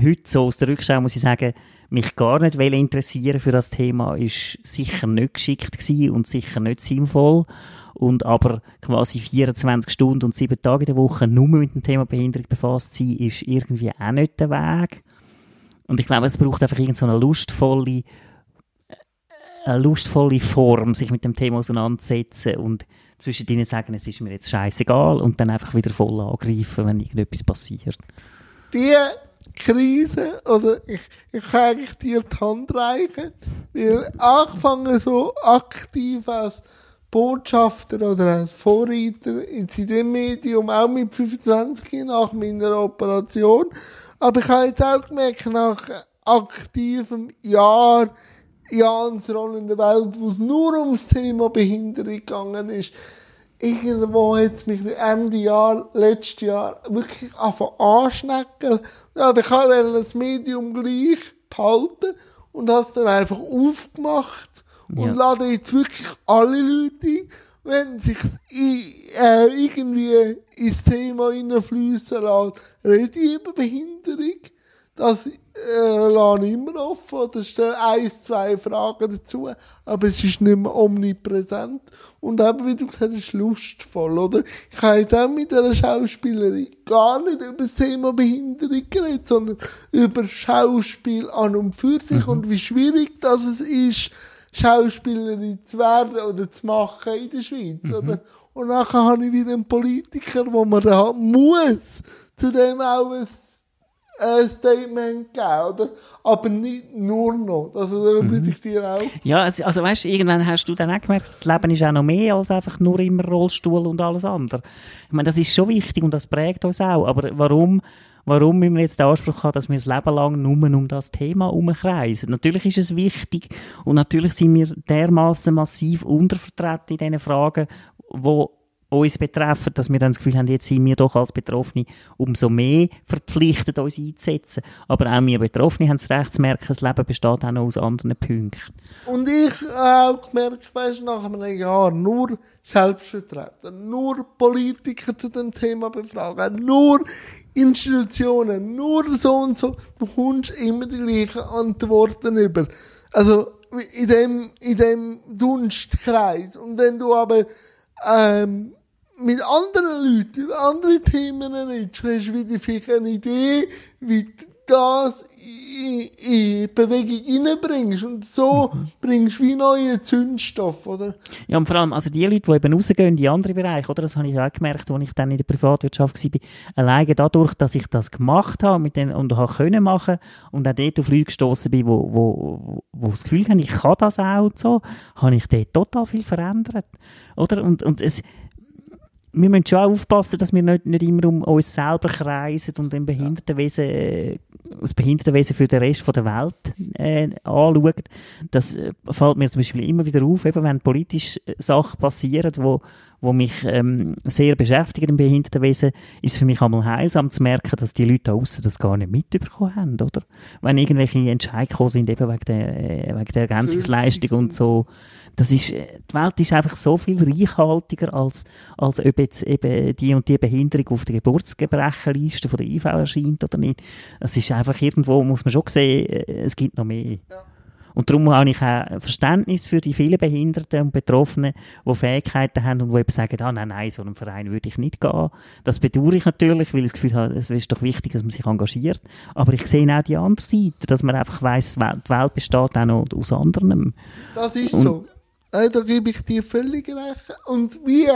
Speaker 2: heute so aus der Rückschau muss ich sagen, mich gar nicht interessieren für das Thema ist sicher nicht geschickt gewesen und sicher nicht sinnvoll. Und aber quasi 24 Stunden und 7 Tage in der Woche nur mit dem Thema Behinderung befasst sein, ist irgendwie auch nicht der Weg. Und ich glaube, es braucht einfach irgendeine so lustvolle, eine lustvolle Form, sich mit dem Thema auseinanderzusetzen und zwischen denen sagen, es ist mir jetzt scheißegal und dann einfach wieder voll angreifen, wenn irgendetwas passiert.
Speaker 1: Die Krise, oder ich, ich kann eigentlich dir die Hand reichen, weil angefangen so aktiv als Botschafter oder als Vorreiter in dem Medium, auch mit 25 nach meiner Operation. Aber ich habe jetzt auch gemerkt, nach aktivem Jahr, Jahres rollende Welt, wo es nur ums Thema Behinderung gegangen ist, irgendwo jetzt mich Ende Jahr, letztes Jahr, wirklich anfangen anschnecken. Ja, ich wollte das Medium gleich behalten und habe es dann einfach aufgemacht und ja. lade jetzt wirklich alle Leute ein, wenn sich äh, irgendwie ins Thema hineinfließen lässt, rede ich über Behinderung das äh, lasse ich immer offen oder stelle ein, zwei Fragen dazu, aber es ist nicht mehr omnipräsent. Und eben, wie du gesagt hast, lustvoll, oder? Ich habe auch mit einer Schauspielerin gar nicht über das Thema Behinderung geredet, sondern über Schauspiel an und für sich mhm. und wie schwierig das es ist, Schauspielerin zu werden oder zu machen in der Schweiz, mhm. oder? Und nachher habe ich wieder einen Politiker, wo man da muss, zu dem auch ein ein Statement geben, oder? Aber nicht nur noch. Also, da mhm. ich dir auch.
Speaker 2: Ja, also, also weißt du, irgendwann hast du dann auch gemerkt, das Leben ist auch noch mehr als einfach nur immer Rollstuhl und alles andere. Ich meine, das ist schon wichtig und das prägt uns auch. Aber warum, warum wir jetzt den Anspruch haben, dass wir das Leben lang nur um das Thema herumkreisen? Natürlich ist es wichtig und natürlich sind wir dermaßen massiv untervertreten in diesen Fragen, wo uns betreffen, dass wir dann das Gefühl haben, jetzt sind wir doch als Betroffene umso mehr verpflichtet, uns einzusetzen. Aber auch wir Betroffene haben das Recht zu merken, das Leben besteht auch noch aus anderen Punkten.
Speaker 1: Und ich habe auch gemerkt, weißt, nach einem Jahr nur Selbstvertreten, nur Politiker zu dem Thema befragen, nur Institutionen, nur so und so, du kommst immer die gleichen Antworten über. Also in dem, in dem Dunstkreis. Und wenn du aber ähm, mit anderen Leuten über andere Themen redest, hast du wieder vielleicht eine Idee, wie das in, in Bewegung reinbringst. Und so mhm. bringst du wie neue Zündstoff, oder?
Speaker 2: Ja, und vor allem, also die Leute, die eben rausgehen in andere Bereiche, oder? Das habe ich auch gemerkt, als ich dann in der Privatwirtschaft war. Alleine dadurch, dass ich das gemacht habe mit den, und habe können machen und auch dort auf Leute gestossen bin, wo, wo, wo das Gefühl haben, ich kann das auch und so, habe ich dort total viel verändert. Oder? Und, und es, wir müssen schon aufpassen, dass wir nicht, nicht immer um uns selber kreisen und im Behindertenwesen, äh, das Behindertenwesen für den Rest der Welt äh, anschauen. Das äh, fällt mir zum Beispiel immer wieder auf, eben wenn politische Sachen passieren, wo, wo mich ähm, sehr beschäftigen im Behindertenwesen, ist für mich einmal heilsam zu merken, dass die Leute da außen das gar nicht mitbekommen haben, oder? Wenn irgendwelche Entscheidungen sind, eben wegen der, äh, wegen der Ergänzungsleistung und so, das ist, äh, die Welt ist einfach so viel reichhaltiger, als, als jemand jetzt eben die und die Behinderung auf der Geburtsgebrechenliste von der IV erscheint oder nicht. Es ist einfach irgendwo, muss man schon sehen, äh, es gibt noch mehr. Ja. Und darum habe ich auch Verständnis für die vielen Behinderten und Betroffenen, die Fähigkeiten haben und die eben sagen, ah, nein, nein, so einem Verein würde ich nicht gehen. Das bedauere ich natürlich, weil ich das Gefühl habe, es ist doch wichtig, dass man sich engagiert. Aber ich sehe auch die andere Seite, dass man einfach weiss, die Welt besteht auch noch aus anderen.
Speaker 1: Das ist und, so. Da gebe ich dir völlig recht. Und wie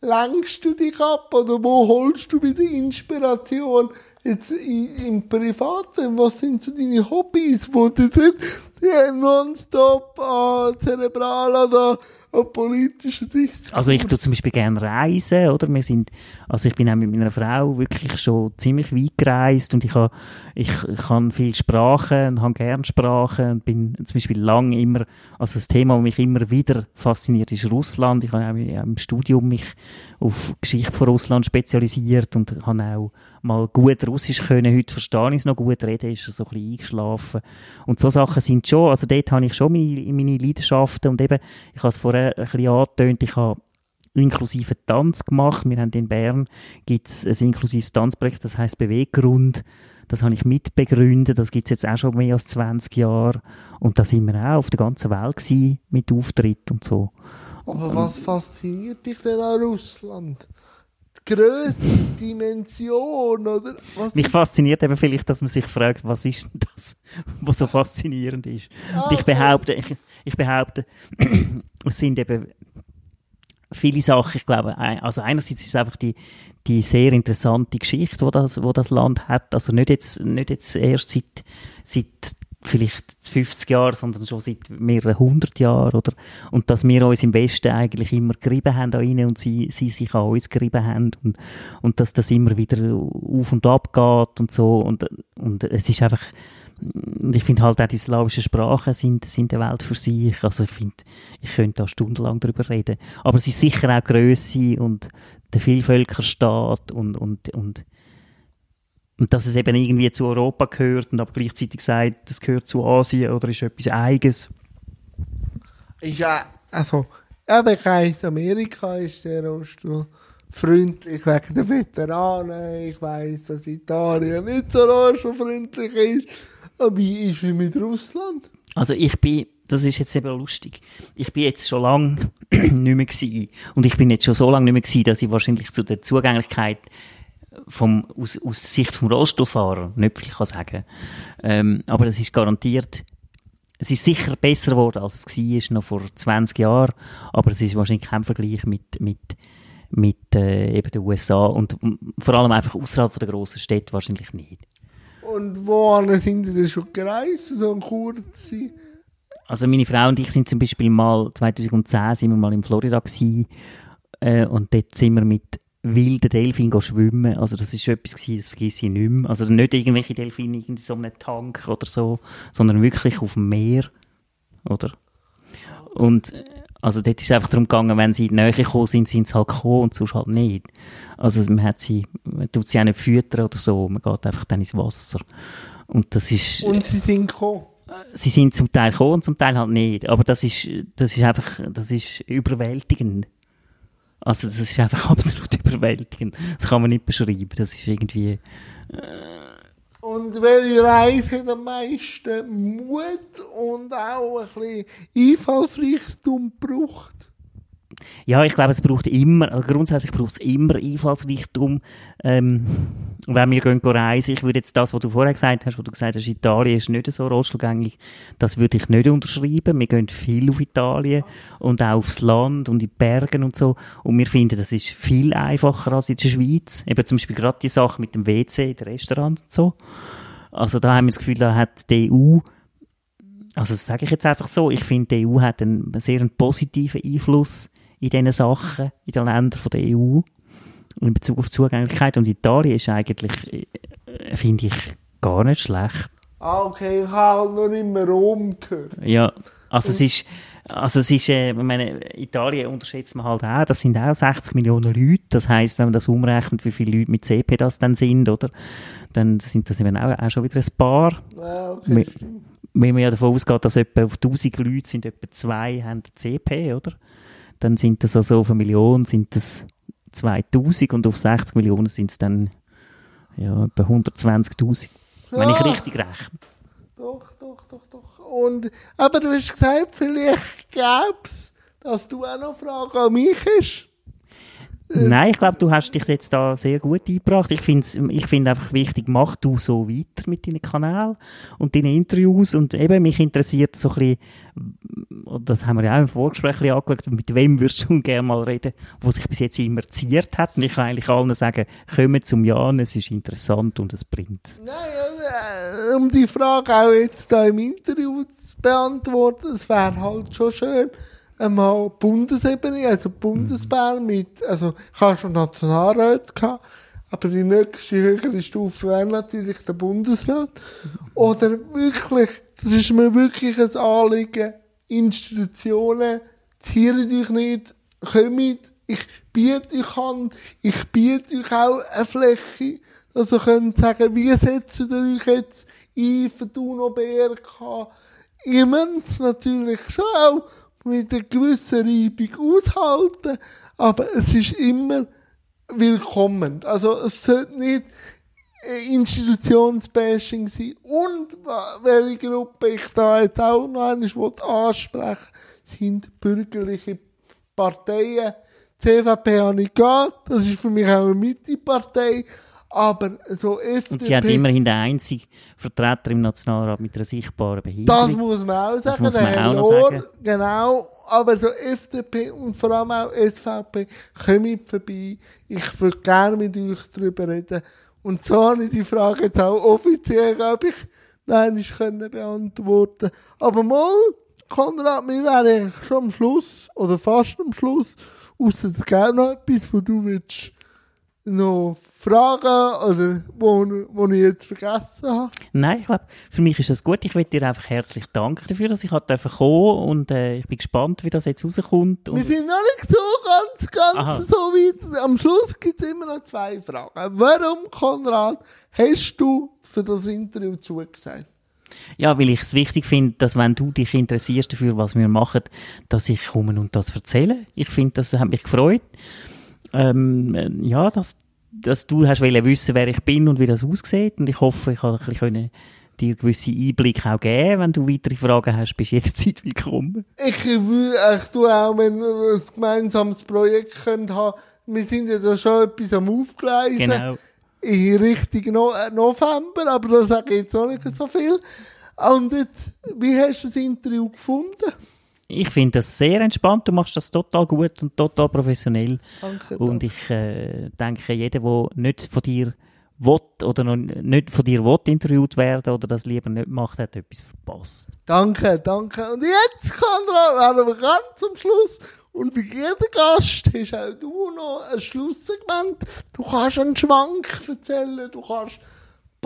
Speaker 1: lenkst du dich ab oder wo holst du wieder Inspiration? Jetzt im Privaten, was sind so deine Hobbys, wo du ja, nonstop an äh, Zerebral oder an politischen Diskurs?
Speaker 2: Also ich tue zum Beispiel gerne reisen, oder? Wir sind, also ich bin auch mit meiner Frau wirklich schon ziemlich weit gereist und ich habe, ich, ich kann viel Sprachen und habe gerne Sprachen und bin zum Beispiel lang immer, also das Thema, das mich immer wieder fasziniert, ist Russland. Ich habe auch im Studium mich auf Geschichte von Russland spezialisiert und habe auch mal gut Russisch können. Heute verstehe ich es noch gut, reden ist so ein bisschen eingeschlafen. Und so Sachen sind schon, also dort habe ich schon meine, meine Leidenschaften und eben, ich habe es vorher ein bisschen angetönt, ich habe inklusive Tanz gemacht. Wir haben in Bern gibt's ein inklusives Tanzprojekt, das heißt Beweggrund. Das habe ich mitbegründet. Das gibt es jetzt auch schon mehr als 20 Jahre. Und da sind wir auch auf der ganzen Welt gewesen, mit Auftritt und so.
Speaker 1: Aber was fasziniert dich denn an Russland? Größe, Dimension, oder?
Speaker 2: Was Mich fasziniert eben vielleicht, dass man sich fragt, was ist denn das, was so faszinierend ist. Und ich behaupte, ich, ich behaupte, es sind eben viele Sachen, ich glaube, also einerseits ist es einfach die, die sehr interessante Geschichte, wo das, wo das Land hat. Also nicht jetzt, nicht jetzt erst seit, seit vielleicht 50 Jahre, sondern schon seit mehreren hundert Jahren, oder? Und dass wir uns im Westen eigentlich immer gerieben haben an ihnen und sie, sie sich an uns gerieben haben und, und dass das immer wieder auf und ab geht und so und, und es ist einfach, und ich finde halt auch die slawischen Sprachen sind, sind eine Welt für sich. Also ich finde, ich könnte da stundenlang darüber reden. Aber es ist sicher auch Größe und der Vielvölkerstaat und, und, und und dass es eben irgendwie zu Europa gehört und aber gleichzeitig sagt, das gehört zu Asien oder ist etwas Eigens.
Speaker 1: Ist also, aber ich weiss, Amerika ist sehr freundlich wegen der Veteranen. Ich weiss, dass Italien nicht so freundlich ist. Aber wie ist es mit Russland?
Speaker 2: Also ich bin, das ist jetzt eben lustig. Ich bin jetzt schon lange nicht mehr gewesen. Und ich bin jetzt schon so lange nicht mehr gewesen, dass ich wahrscheinlich zu der Zugänglichkeit vom, aus, aus Sicht vom Rollstuhlfahrer nicht viel kann sagen ähm, Aber es ist garantiert, es ist sicher besser geworden, als es war, noch vor 20 Jahren. Aber es ist wahrscheinlich kein Vergleich mit, mit, mit äh, eben den USA und vor allem einfach außerhalb der grossen Städte wahrscheinlich nicht.
Speaker 1: Und wo sind denn schon gereist, so ein kurze?
Speaker 2: Also meine Frau und ich sind zum Beispiel mal, 2010 sind wir mal in Florida gewesen, äh, und dort sind wir mit wilden Delfin schwimmen. Also das ist etwas gewesen, das vergesse ich nicht mehr. Also nicht irgendwelche Delfine in so einem Tank oder so, sondern wirklich auf dem Meer, oder? Und also dort ist es einfach darum gegangen, wenn sie in die Nähe gekommen sind, sind sie halt gekommen und sonst halt nicht. Also man hat sie, man tut sie auch nicht füttern oder so, man geht einfach dann ins Wasser. Und das ist...
Speaker 1: Und sie sind gekommen?
Speaker 2: Sie sind zum Teil gekommen und zum Teil halt nicht. Aber das ist, das ist einfach, das ist überwältigend. Also das ist einfach absolut überwältigend. Das kann man nicht beschreiben. Das ist irgendwie... Äh
Speaker 1: und welche Reise hat am meisten Mut und auch ein bisschen Einfallsreichtum gebraucht?
Speaker 2: Ja, ich glaube, es braucht immer, also grundsätzlich braucht es immer Einfallsreichtum, ähm, wenn wir gehen, reisen. Ich würde jetzt das, was du vorher gesagt hast, wo du gesagt hast, Italien ist nicht so rollstuhlgängig, das würde ich nicht unterschreiben. Wir gehen viel auf Italien und auch aufs Land und in Bergen und so. Und wir finden, das ist viel einfacher als in der Schweiz. Eben zum Beispiel gerade die Sache mit dem WC den Restaurants und so. Also da haben wir das Gefühl, da hat die EU also das sage ich jetzt einfach so, ich finde, die EU hat einen sehr positiven Einfluss in diesen Sachen, in den Ländern der EU, in Bezug auf Zugänglichkeit. Und Italien ist eigentlich, äh, finde ich, gar nicht schlecht.
Speaker 1: Ah, okay, ich habe halt noch nicht mehr Rom gehört.
Speaker 2: Ja, also es ist, also es ist, äh, ich meine, Italien unterschätzt man halt auch, das sind auch 60 Millionen Leute, das heisst, wenn man das umrechnet, wie viele Leute mit CP das dann sind, oder, dann sind das eben auch, auch schon wieder ein paar.
Speaker 1: Ah, okay,
Speaker 2: wenn man ja davon ausgeht, dass etwa auf 1000 Leute sind etwa zwei haben CP, oder? Dann sind das also auf eine Million sind das 2000 und auf 60 Millionen sind es dann ja, etwa 120'000. Wenn ich
Speaker 1: Ja.
Speaker 2: richtig rechne.
Speaker 1: Doch, doch, doch, doch. Und, aber du hast gesagt, vielleicht gäbe es, dass du auch noch Fragen an mich hast.
Speaker 2: Nein, ich glaube, du hast dich jetzt da sehr gut eingebracht. Ich finde ich find einfach wichtig, mach du so weiter mit deinen Kanälen und deinen Interviews. Und eben, mich interessiert so ein bisschen, das haben wir ja auch im Vorgespräch ein angeschaut, mit wem würdest du gerne mal reden, wo sich bis jetzt immer ziert hat. Und ich kann eigentlich allen sagen, kommen zum Jan, es ist interessant und es bringt
Speaker 1: Nein, äh, um die Frage auch jetzt da im Interview zu beantworten, es wäre halt schon schön, einmal Bundesebene, also Bundesbahn mit, also ich habe schon Nationalrat gehabt, aber die nächste höhere Stufe wäre natürlich der Bundesrat. Oder wirklich, das ist mir wirklich ein Anliegen, Institutionen, ziert euch nicht, kommt, ich biete euch an, ich biete euch auch eine Fläche, dass ihr könnt sagen, wie setzt ihr euch jetzt ein für die UNO-BRK? Ihr müsst natürlich schon auch mit einer gewissen Reibung aushalten, aber es ist immer willkommen. Also es sollte nicht ein Institutionsbashing sein. Und welche Gruppe ich da jetzt auch noch einmal ansprechen sind bürgerliche Parteien. CVP habe ich gehabt, das ist für mich auch eine Mitte-Partei, aber so FDP...
Speaker 2: Und sie hat immerhin den einzigen Vertreter im Nationalrat mit einer sichtbaren Behinderung.
Speaker 1: Das muss man auch sagen.
Speaker 2: muss man auch noch sagen.
Speaker 1: Genau. Aber so FDP und vor allem auch SVP, kommt vorbei. Ich würde gerne mit euch darüber reden. Und so habe ich die Frage jetzt auch offiziell, glaube ich, nein, nicht können beantworten. Aber mal, Konrad, wir wären schon am Schluss, oder fast am Schluss, außer es gäbe noch etwas, wo du willst noch fragen oder wo, wo ich jetzt vergessen habe.
Speaker 2: Nein, ich glaube, für mich ist das gut. Ich will dir einfach herzlich danken dafür, dass ich halt kommen und äh, ich bin gespannt, wie das jetzt rauskommt.
Speaker 1: Wir sind noch nicht so ganz, ganz
Speaker 2: Aha.
Speaker 1: so weit. Am Schluss gibt es immer noch zwei Fragen. Warum, Konrad, hast du für das Interview zugesagt?
Speaker 2: ja, weil ich es wichtig finde, dass wenn du dich interessierst dafür, was wir machen, dass ich komme und das erzähle. Ich finde, das hat mich gefreut. Ähm, äh, ja, dass, dass du hast wissen, wer ich bin und wie das aussieht. Und ich hoffe, ich habe ein bisschen dir gewisse Einblicke auch geben. Wenn du weitere Fragen hast, bist du jederzeit willkommen.
Speaker 1: Ich will, ich tue auch, wenn wir ein gemeinsames Projekt können haben, wir sind ja da schon etwas am Aufgleisen.
Speaker 2: Genau.
Speaker 1: In Richtung no äh, November, aber da sage ich jetzt auch nicht so viel. Und jetzt, wie hast du das Interview gefunden?
Speaker 2: Ich finde das sehr entspannt. Du machst das total gut und total professionell.
Speaker 1: Danke.
Speaker 2: Und ich äh, denke, jeder, der nicht von dir will oder noch nicht von dir will interviewt werden oder das lieber nicht macht, hat etwas verpasst.
Speaker 1: Danke, danke. Und jetzt, Konrad, werden wir ganz zum Schluss. Und bei jedem Gast hast auch du noch ein Schlusssegment. Du kannst einen Schwank erzählen, du kannst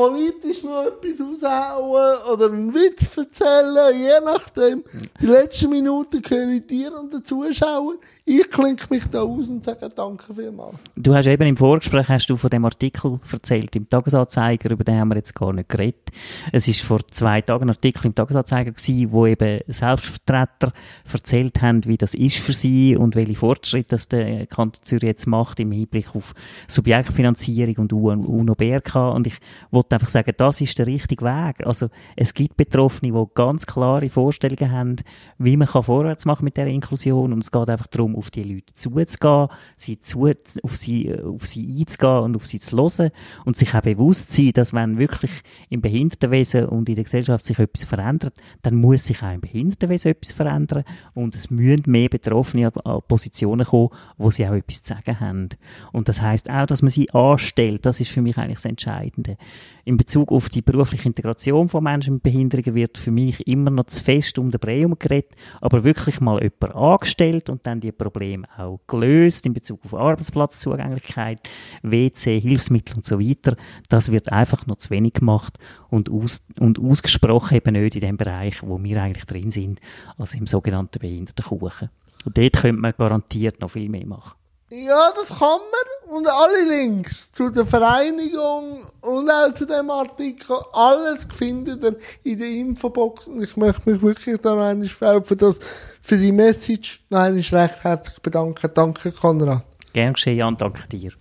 Speaker 1: politisch noch etwas raushauen oder einen Witz erzählen, je nachdem. Die letzten Minuten gehören dir und den Zuschauern. Ich klinke mich da aus und sage Danke vielmals.
Speaker 2: Du hast eben im Vorgespräch hast du von dem Artikel erzählt im Tagesanzeiger, über den haben wir jetzt gar nicht geredet. Es ist vor zwei Tagen ein Artikel im Tagesanzeiger gewesen, wo eben Selbstvertreter erzählt haben, wie das ist für sie und welche Fortschritte das der Kanton Zürich jetzt macht im Hinblick auf Subjektfinanzierung und UNO-BRK und ich wollte einfach sagen, das ist der richtige Weg. Also es gibt Betroffene, die ganz klare Vorstellungen haben, wie man kann vorwärts machen mit der Inklusion und es geht einfach darum, auf die Leute zuzugehen, sie zu, auf, sie, auf sie einzugehen und auf sie zu hören und sich auch bewusst sein, dass wenn wirklich im Behindertenwesen und in der Gesellschaft sich etwas verändert, dann muss sich auch im Behindertenwesen etwas verändern und es müssen mehr Betroffene an, an Positionen kommen, wo sie auch etwas zu sagen haben. Und das heißt auch, dass man sie anstellt, das ist für mich eigentlich das Entscheidende. In Bezug auf die berufliche Integration von Menschen mit Behinderungen wird für mich immer noch zu fest um den Brei geredet, aber wirklich mal jemand angestellt und dann die Probleme auch gelöst in Bezug auf Arbeitsplatzzugänglichkeit, WC, Hilfsmittel und so weiter. Das wird einfach noch zu wenig gemacht und, aus, und ausgesprochen eben nicht in dem Bereich, wo wir eigentlich drin sind, also im sogenannten Behindertenkuchen. Und dort könnte man garantiert noch viel mehr machen.
Speaker 1: Ja, das kann man. Und alle Links zu der Vereinigung und auch zu dem Artikel, alles findet ihr in der Infobox. Und ich möchte mich wirklich da noch einmal für, das, für die Message noch einmal recht herzlich bedanken. Danke, Konrad.
Speaker 2: Gern geschehen, Jan, danke dir.